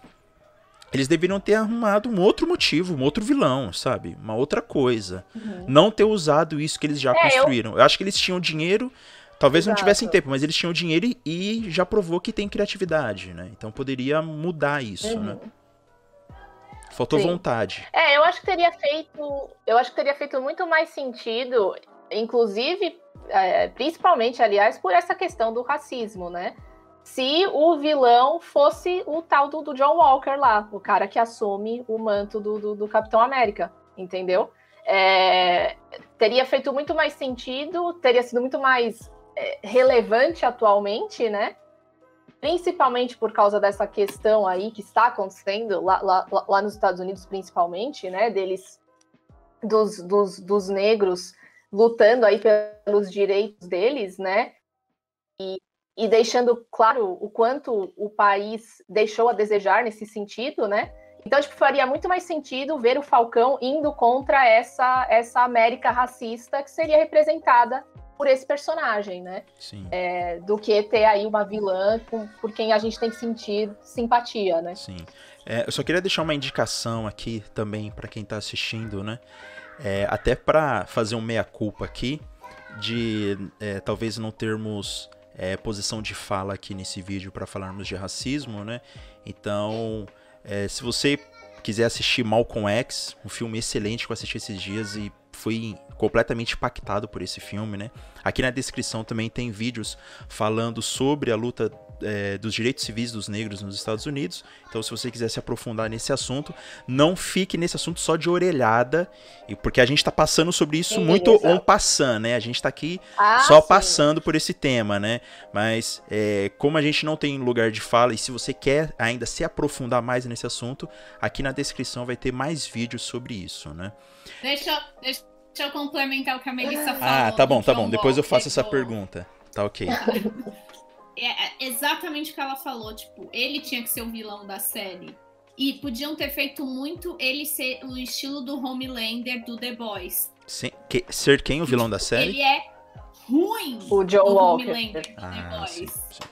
Eles deveriam ter arrumado um outro motivo, um outro vilão, sabe? Uma outra coisa. Uhum. Não ter usado isso que eles já é, construíram. Eu... eu... acho que eles tinham dinheiro, talvez Exato. não tivessem tempo, mas eles tinham dinheiro e já provou que tem criatividade, né? Então poderia mudar isso, né? uhum. né? Faltou Sim. vontade. É, eu acho que teria feito. Eu acho que teria feito muito mais sentido, inclusive, é, principalmente, aliás, por essa questão do racismo, né? Se o vilão fosse o tal do, do, John Walker lá, o cara que assume o manto do, do, do Capitão América, entendeu? É, teria feito muito mais sentido, teria sido muito mais é, relevante atualmente, né? Principalmente por causa dessa questão aí que está acontecendo lá, lá, lá nos Estados Unidos, principalmente, né? Deles, dos, dos, dos negros lutando aí pelos direitos deles, né? E e deixando claro o quanto o país deixou a desejar nesse sentido, né? Então, acho que faria muito mais sentido ver o Falcão indo contra essa, essa América racista que seria representada por esse personagem, né? Sim. É, do que ter aí uma vilã com, por quem a gente tem que sentir simpatia, né? Sim. É, eu só queria deixar uma indicação aqui também para quem está assistindo, né? É, até para fazer um meia-culpa aqui de é, talvez não termos é, posição de fala aqui nesse vídeo para falarmos de racismo, né? Então, é, se você quiser assistir Malcolm X, um filme excelente que eu assisti esses dias e fui completamente impactado por esse filme, né? Aqui na descrição também tem vídeos falando sobre a luta é, dos direitos civis dos negros nos Estados Unidos. Então, se você quiser se aprofundar nesse assunto, não fique nesse assunto só de orelhada, e porque a gente está passando sobre isso sim, muito on passando, né? A gente está aqui ah, só sim. passando por esse tema, né? Mas é, como a gente não tem lugar de fala e se você quer ainda se aprofundar mais nesse assunto, aqui na descrição vai ter mais vídeos sobre isso, né? Deixa, deixa eu complementar o que a Melissa falou. Ah, tá bom, tá bom. Depois eu faço essa pergunta. Tá ok. É, é exatamente o que ela falou. Tipo, ele tinha que ser o vilão da série. E podiam ter feito muito ele ser o estilo do Homelander do The Boys. Sim, que, ser quem o vilão da série? Ele é ruim. O John Walker. Homelander do ah, The Boys. Sim, sim.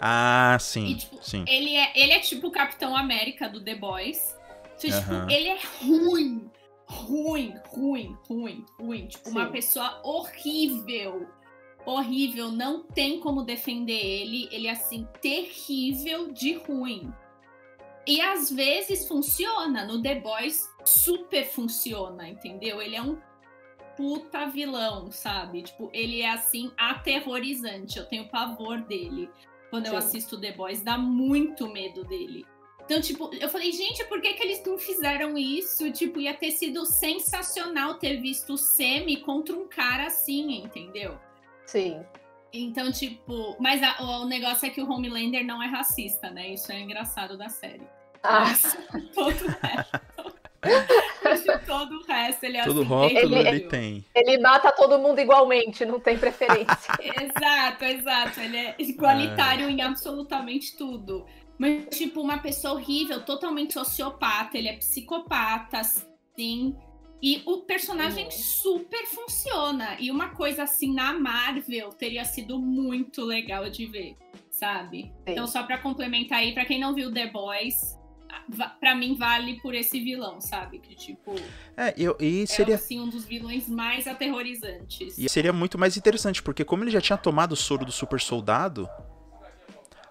Ah, sim. E, tipo, sim. Ele, é, ele é tipo o Capitão América do The Boys. Então, tipo, ele é ruim. Ruim, ruim, ruim, ruim. Tipo, sim. uma pessoa horrível horrível, não tem como defender ele. Ele é assim, terrível de ruim. E às vezes funciona. No The Boys super funciona, entendeu? Ele é um puta vilão, sabe? Tipo, ele é assim, aterrorizante. Eu tenho pavor dele. Quando Sim. eu assisto The Boys, dá muito medo dele. Então, tipo, eu falei, gente, por que, que eles não fizeram isso? Tipo, ia ter sido sensacional ter visto o Semi contra um cara assim, entendeu? Sim. Então, tipo, mas a, o, o, negócio é que o Homelander não é racista, né? Isso é engraçado da série. Ah. Mas, todo o resto. todo o resto, ele é Todo assim, rótulo ele, ele, tem. Ele mata todo mundo igualmente, não tem preferência. exato, exato. Ele é igualitário é. em absolutamente tudo. Mas, tipo, uma pessoa horrível, totalmente sociopata, ele é psicopata, assim. E o personagem uhum. super funciona. E uma coisa assim na Marvel teria sido muito legal de ver, sabe? Sim. Então, só para complementar aí, para quem não viu The Boys, para mim vale por esse vilão, sabe? Que tipo. É, eu, e seria. É assim, um dos vilões mais aterrorizantes. E seria muito mais interessante, porque como ele já tinha tomado o soro do super soldado,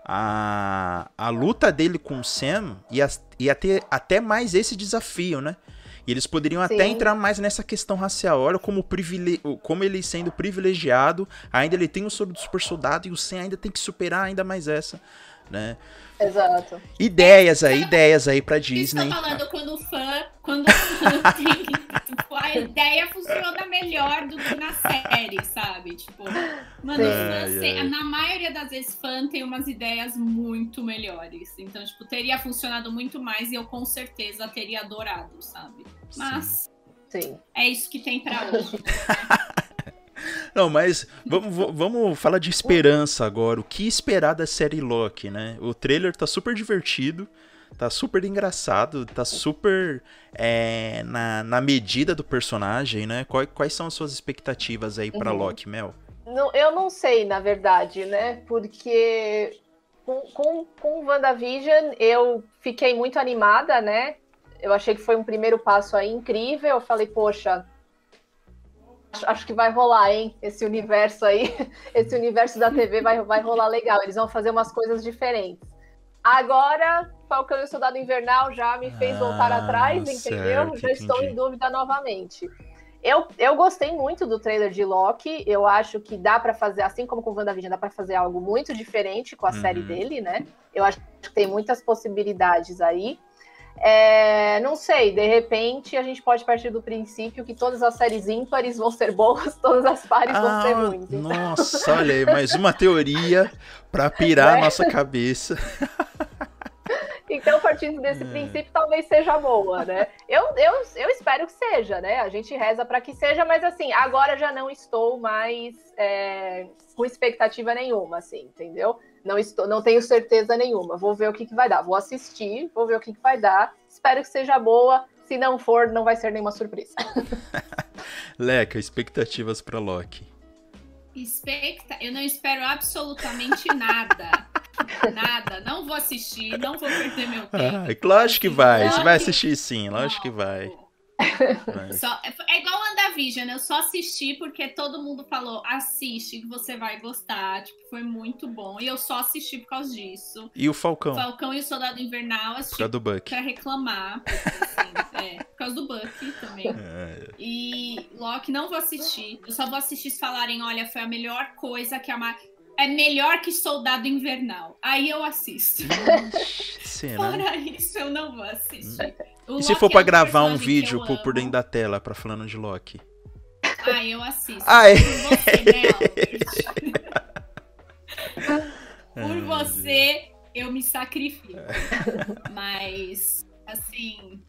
a, a luta dele com o Sam ia, ia ter até mais esse desafio, né? E eles poderiam Sim. até entrar mais nessa questão racial. Olha como, privile... como ele sendo privilegiado, ainda ele tem o soro do super soldado e o Sam ainda tem que superar ainda mais essa, né? Exato. Ideias aí, ideias aí pra Disney. Estou falando quando o fã, quando o fã tem, tipo, a ideia funciona melhor do que na série, sabe? Tipo, mano, fã, na maioria das vezes fã tem umas ideias muito melhores. Então, tipo, teria funcionado muito mais e eu com certeza teria adorado, sabe? Mas Sim. é isso que tem pra hoje. Não, mas vamos, vamos falar de esperança agora. O que esperar da série Loki, né? O trailer tá super divertido, tá super engraçado, tá super é, na, na medida do personagem, né? Quais, quais são as suas expectativas aí para uhum. Loki, Mel? Não, eu não sei, na verdade, né? Porque com, com, com WandaVision eu fiquei muito animada, né? Eu achei que foi um primeiro passo aí incrível. Eu falei, poxa, acho que vai rolar, hein? Esse universo aí, esse universo da TV vai, vai rolar legal. Eles vão fazer umas coisas diferentes. Agora, Falcão e o Soldado Invernal já me fez voltar ah, atrás, entendeu? já estou entendi. em dúvida novamente. Eu, eu gostei muito do trailer de Loki. Eu acho que dá para fazer, assim como com o WandaVision, dá para fazer algo muito diferente com a uhum. série dele, né? Eu acho que tem muitas possibilidades aí. É, não sei, de repente a gente pode partir do princípio que todas as séries ímpares vão ser boas, todas as pares ah, vão ser ah, ruins. Então. Nossa, olha aí, mais uma teoria para pirar é. a nossa cabeça. Então, partindo desse é. princípio, talvez seja boa, né? Eu, eu, eu espero que seja, né? A gente reza para que seja, mas assim, agora já não estou mais é, com expectativa nenhuma, assim, entendeu? Não, estou, não tenho certeza nenhuma. Vou ver o que, que vai dar. Vou assistir, vou ver o que, que vai dar. Espero que seja boa. Se não for, não vai ser nenhuma surpresa. Leca, expectativas para Loki. Expecta... Eu não espero absolutamente nada. nada. Não vou assistir, não vou perder meu tempo. Ah, lógico que vai. Você vai assistir sim, lógico que vai. Só, é igual WandaVision, eu só assisti porque todo mundo falou, assiste que você vai gostar. Tipo, foi muito bom. E eu só assisti por causa disso. E o Falcão? O Falcão e o Soldado Invernal assisti por causa do Buck. pra reclamar. Porque, assim, é, por causa do Buck também. É, é. E Loki não vou assistir. Eu só vou assistir se falarem, olha, foi a melhor coisa que a Mar é melhor que Soldado Invernal. Aí eu assisto. Sim, Fora isso, eu não vou assistir. O e se for pra é gravar um vídeo por, por dentro da tela, pra falando de Loki? Ah, eu assisto. Ah, é? Por você, né, Por você, eu me sacrifico. Mas, assim.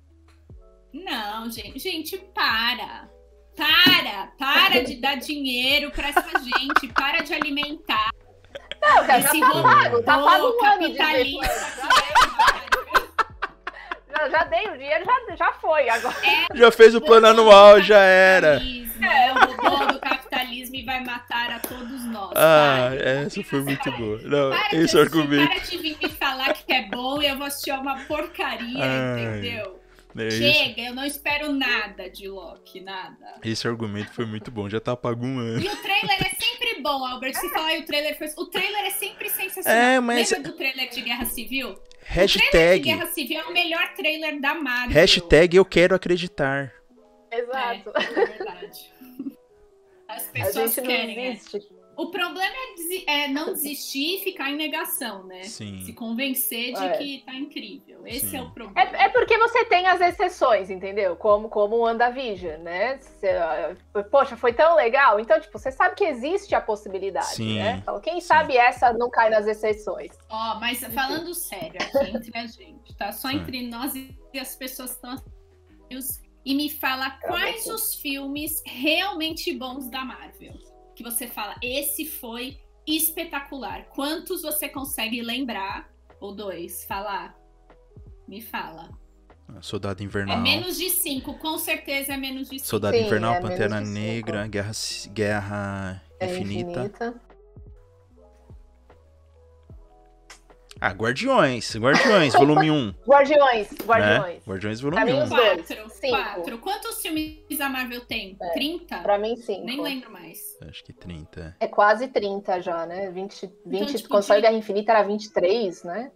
Não, gente. Gente, para. Para! Para de dar dinheiro pra essa gente. Para de alimentar. Não, cara, Esse tá pago. Tá pago um capitalista. Já, dei o dinheiro, já, já foi. Agora. É, já fez o plano anual, já era. É o robô do capitalismo e vai matar a todos nós. Ah, essa foi muito boa. Não, para esse de, argumento. Para de vir me falar que é bom e eu vou assistir uma porcaria, Ai. entendeu? É Chega, eu não espero nada de Loki, nada. Esse argumento foi muito bom, já tá pago um ano. E o trailer é sempre bom, Albert. Se falar o trailer foi. O trailer é sempre sensacional. É, mas... Lembra do trailer de Guerra Civil? Hashtag. O trailer de Guerra Civil é o melhor trailer da Marvel. Hashtag eu quero acreditar. Exato. É, é verdade. As pessoas querem. Né? O problema é, é, não desistir e ficar em negação, né? Sim. Se convencer de é. que tá incrível. Esse Sim. é o problema. É, é, porque você tem as exceções, entendeu? Como, como o WandaVision, né? Você, poxa, foi tão legal. Então, tipo, você sabe que existe a possibilidade, Sim. né? quem Sim. sabe essa não cai nas exceções. Ó, oh, mas falando sério aqui entre a gente, tá? Só entre nós e as pessoas que estão e me fala quais os filmes realmente bons da Marvel que você fala, esse foi espetacular. Quantos você consegue lembrar ou dois? Falar? Me fala. Soldado Invernal. É menos de cinco, com certeza é menos de cinco. Soldado Sim, Invernal, é Pantera. Negra, Guerra, Guerra É Infinita. Ah, Guardiões. Guardiões, volume 1. Guardiões, Né? Guardiões. Guardiões Pra volume mim, 1. os dois. Quatro, Cinco. quatro. Quantos filmes a Marvel tem? É. 30? Pra mim, cinco. Nem lembro mais. Acho que 30. É quase 30 já, né? 20, 20 tipo, quando saiu de- Guerra Infinita era 23, né?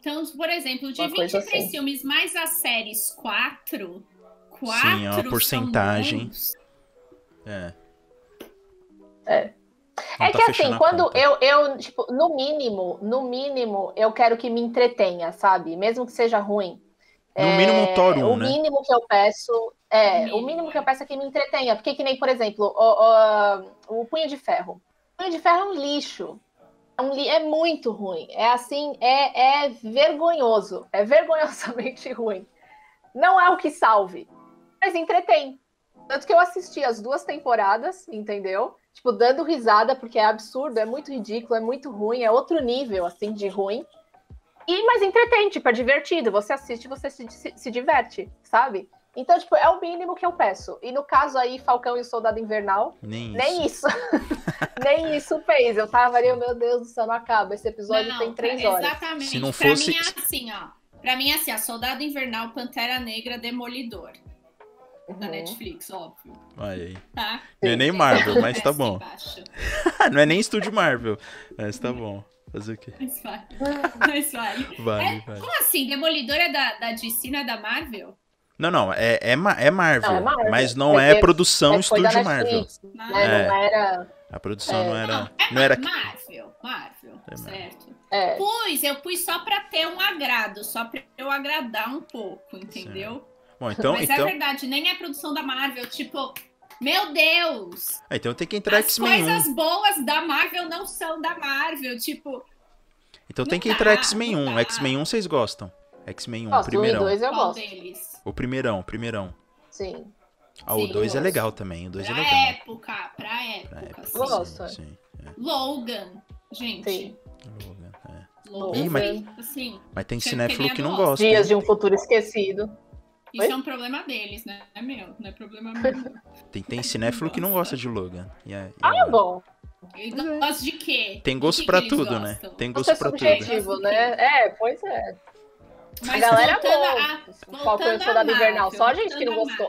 Então, por exemplo, de Uma coisa 23 assim. filmes mais as séries 4, 4 Sim, é uma porcentagem. É. É. Não é tá que assim, quando eu, eu, tipo, no mínimo, no mínimo, eu quero que me entretenha, sabe? Mesmo que seja ruim. No mínimo um Thor 1, o né? mínimo que eu peço é, o mínimo que eu é. peço é que me entretenha, porque que nem, por exemplo, o, o, o Punho de Ferro. O Punho de Ferro é um lixo. É, um li- é muito ruim. É assim, é, é vergonhoso. É vergonhosamente ruim. Não é o que salve, mas entretém. Tanto que eu assisti as duas temporadas, entendeu? Tipo, dando risada, porque é absurdo, é muito ridículo, é muito ruim, é outro nível, assim, de ruim. E, mas entretém, tipo, é divertido. Você assiste, você se, se, se diverte, sabe? Então, tipo, é o mínimo que eu peço. E no caso aí, Falcão e o Soldado Invernal, Nem isso. nem isso. nem isso fez. Eu tava ali, meu Deus do céu, não acaba. Esse episódio Não, tem três pra- horas. Exatamente. Se não Pra fosse- mim é assim, ó. Pra mim é assim, ó, Soldado Invernal, Pantera Negra, Demolidor. Da Uhum. Netflix, óbvio. Vai aí. Tá? Não é nem Marvel, mas tá bom. Não é nem estúdio Marvel, mas tá bom. Fazer o quê? Mas vale. Mas vale. Vale, vale. Como assim? Demolidor é da, da DC, não é da Marvel? Não, não, é, é, é Marvel, Não, é Marvel. mas não Porque- é produção estúdio Marvel. Né? É. Não era. A produção É. não era. não, é Não era. Marvel, Marvel, É Marvel. certo. É, Pus, eu pus só pra ter um agrado, só pra eu agradar um pouco, entendeu? Bom, então, Mas é então, verdade, nem é produção da Marvel, tipo, meu Deus! ah, então tem que entrar As X-Men 1. coisas boas da Marvel não são da Marvel, tipo, Então tem que dá, entrar X-Men não 1. dá. X-Men 1 vocês gostam? X-Men 1, gosto. Um e primeirão. dois eu qual gosto. deles? O primeirão, o primeirão. Sim. Ah, o Sim, 2 é legal também. O 2 é Pra legal. época, pra Pra época, época, sim. Gosto. sim, sim. Logan, gente. Sim. Logan, é. Logan Ih, mas- assim, Mas tem cinéfilo que não gosta. Dias de um futuro esquecido. Isso Oi? é um problema deles, né? Não é meu, não é problema meu. Tem, tem cinéfilo que não gosta de Logan. E é- e Ah, é- bom. E gosta de quê? Tem gosto que pra que eles tudo, né? gostam? Tem Gosto gosto é pra tudo. né? É, pois é. Mas a galera voltando amou. a- O voltando Soldado Invernal. Marvel, Só a gente que não gostou.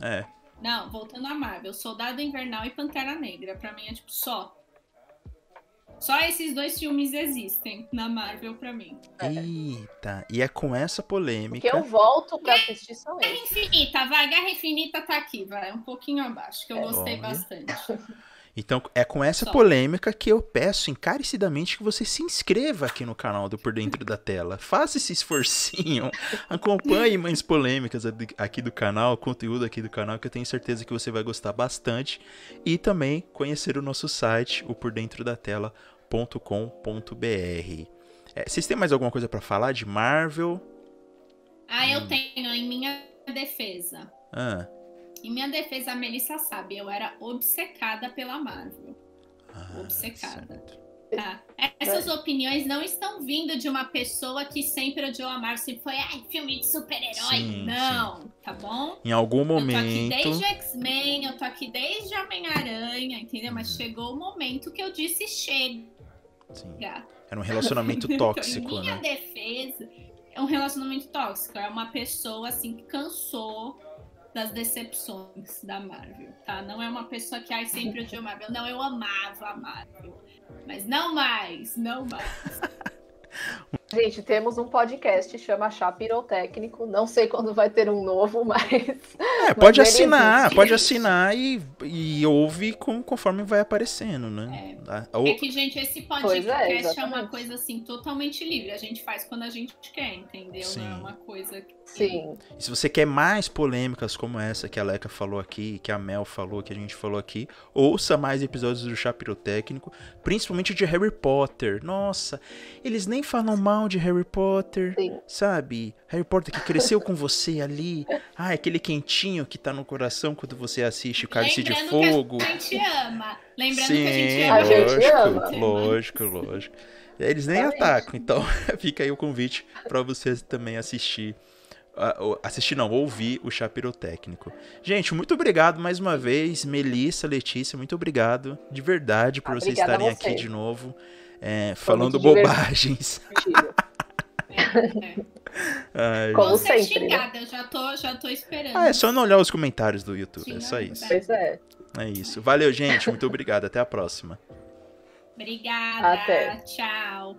É. Não, voltando a Marvel, Soldado Invernal e Pantera Negra, pra mim é tipo só. Só esses dois filmes existem na Marvel pra mim. Eita. E é com essa polêmica. que eu volto pra assistir são Guerra eles. Infinita, vai, Guerra Infinita tá aqui, vai, um pouquinho abaixo, que eu É. gostei Olha. bastante. Então, é com essa Só. polêmica que eu peço encarecidamente que você se inscreva aqui no canal do Por Dentro da Tela. Faça esse esforcinho. Acompanhe mais polêmicas aqui do canal, conteúdo aqui do canal, que eu tenho certeza que você vai gostar bastante. E também conhecer o nosso site, o pordentrodatela.com.br. É, vocês têm mais alguma coisa pra falar de Marvel? Ah, eu Hum. tenho em minha defesa. Ah, Em minha defesa, a Melissa sabe, eu era obcecada pela Marvel. ah, Obcecada. Tá? Essas opiniões não estão vindo de uma pessoa que sempre odiou a Marvel, sempre foi, ai, filme de super-herói. Sim, Não, tá bom? Em algum Eu tô aqui momento. desde X-Men, eu tô aqui desde Homem-Aranha, entendeu? Mas chegou o momento que eu disse chega. Sim, era um relacionamento tóxico, então, em minha né? defesa, é um relacionamento tóxico. É uma pessoa, assim, que cansou das decepções da Marvel, tá? Não é uma pessoa que ai, sempre odiou Marvel. Não, eu amava a Marvel. Mas não mais, não mais. Gente, temos um podcast, chama Chá Pirotécnico. Não sei quando vai ter um novo, mas. É, pode ele assinar, existe. pode assinar e, e ouve com- conforme vai aparecendo, né? Ah, ou- É que, gente, esse Pois podcast é, é, uma coisa, assim, totalmente livre. A gente faz quando a gente quer, entendeu? Sim. Não é uma coisa que... Sim. e se você quer mais polêmicas como essa que a Leca falou aqui, que a Mel falou, que a gente falou aqui, ouça mais episódios do Chá Pirotécnico, principalmente de Harry Potter. Nossa, eles nem falam mal de Harry Potter, Sim. sabe? Harry Potter que cresceu com você ali. Ah, aquele quentinho que tá no coração quando você assiste o Cálice de Fogo. que a gente ama. Lembrando Sim, que a gente A ama. gente lógico, ama. lógico, lógico. Eles nem atacam, então fica aí o convite para vocês também assistir. Uh, assistir não, ouvir o chá pirotécnico. Gente, muito obrigado mais uma vez, Melissa, Letícia, muito obrigado de verdade por vocês estarem aqui de novo, é, falando bobagens. Ai, Como sempre. Né? Xingada, eu já tô, já tô esperando. Ah, é só não olhar os comentários do YouTube, Sim, é só isso. Pois é. É isso. Valeu, gente. Muito obrigado. Até a próxima. Obrigada. Até. Tchau.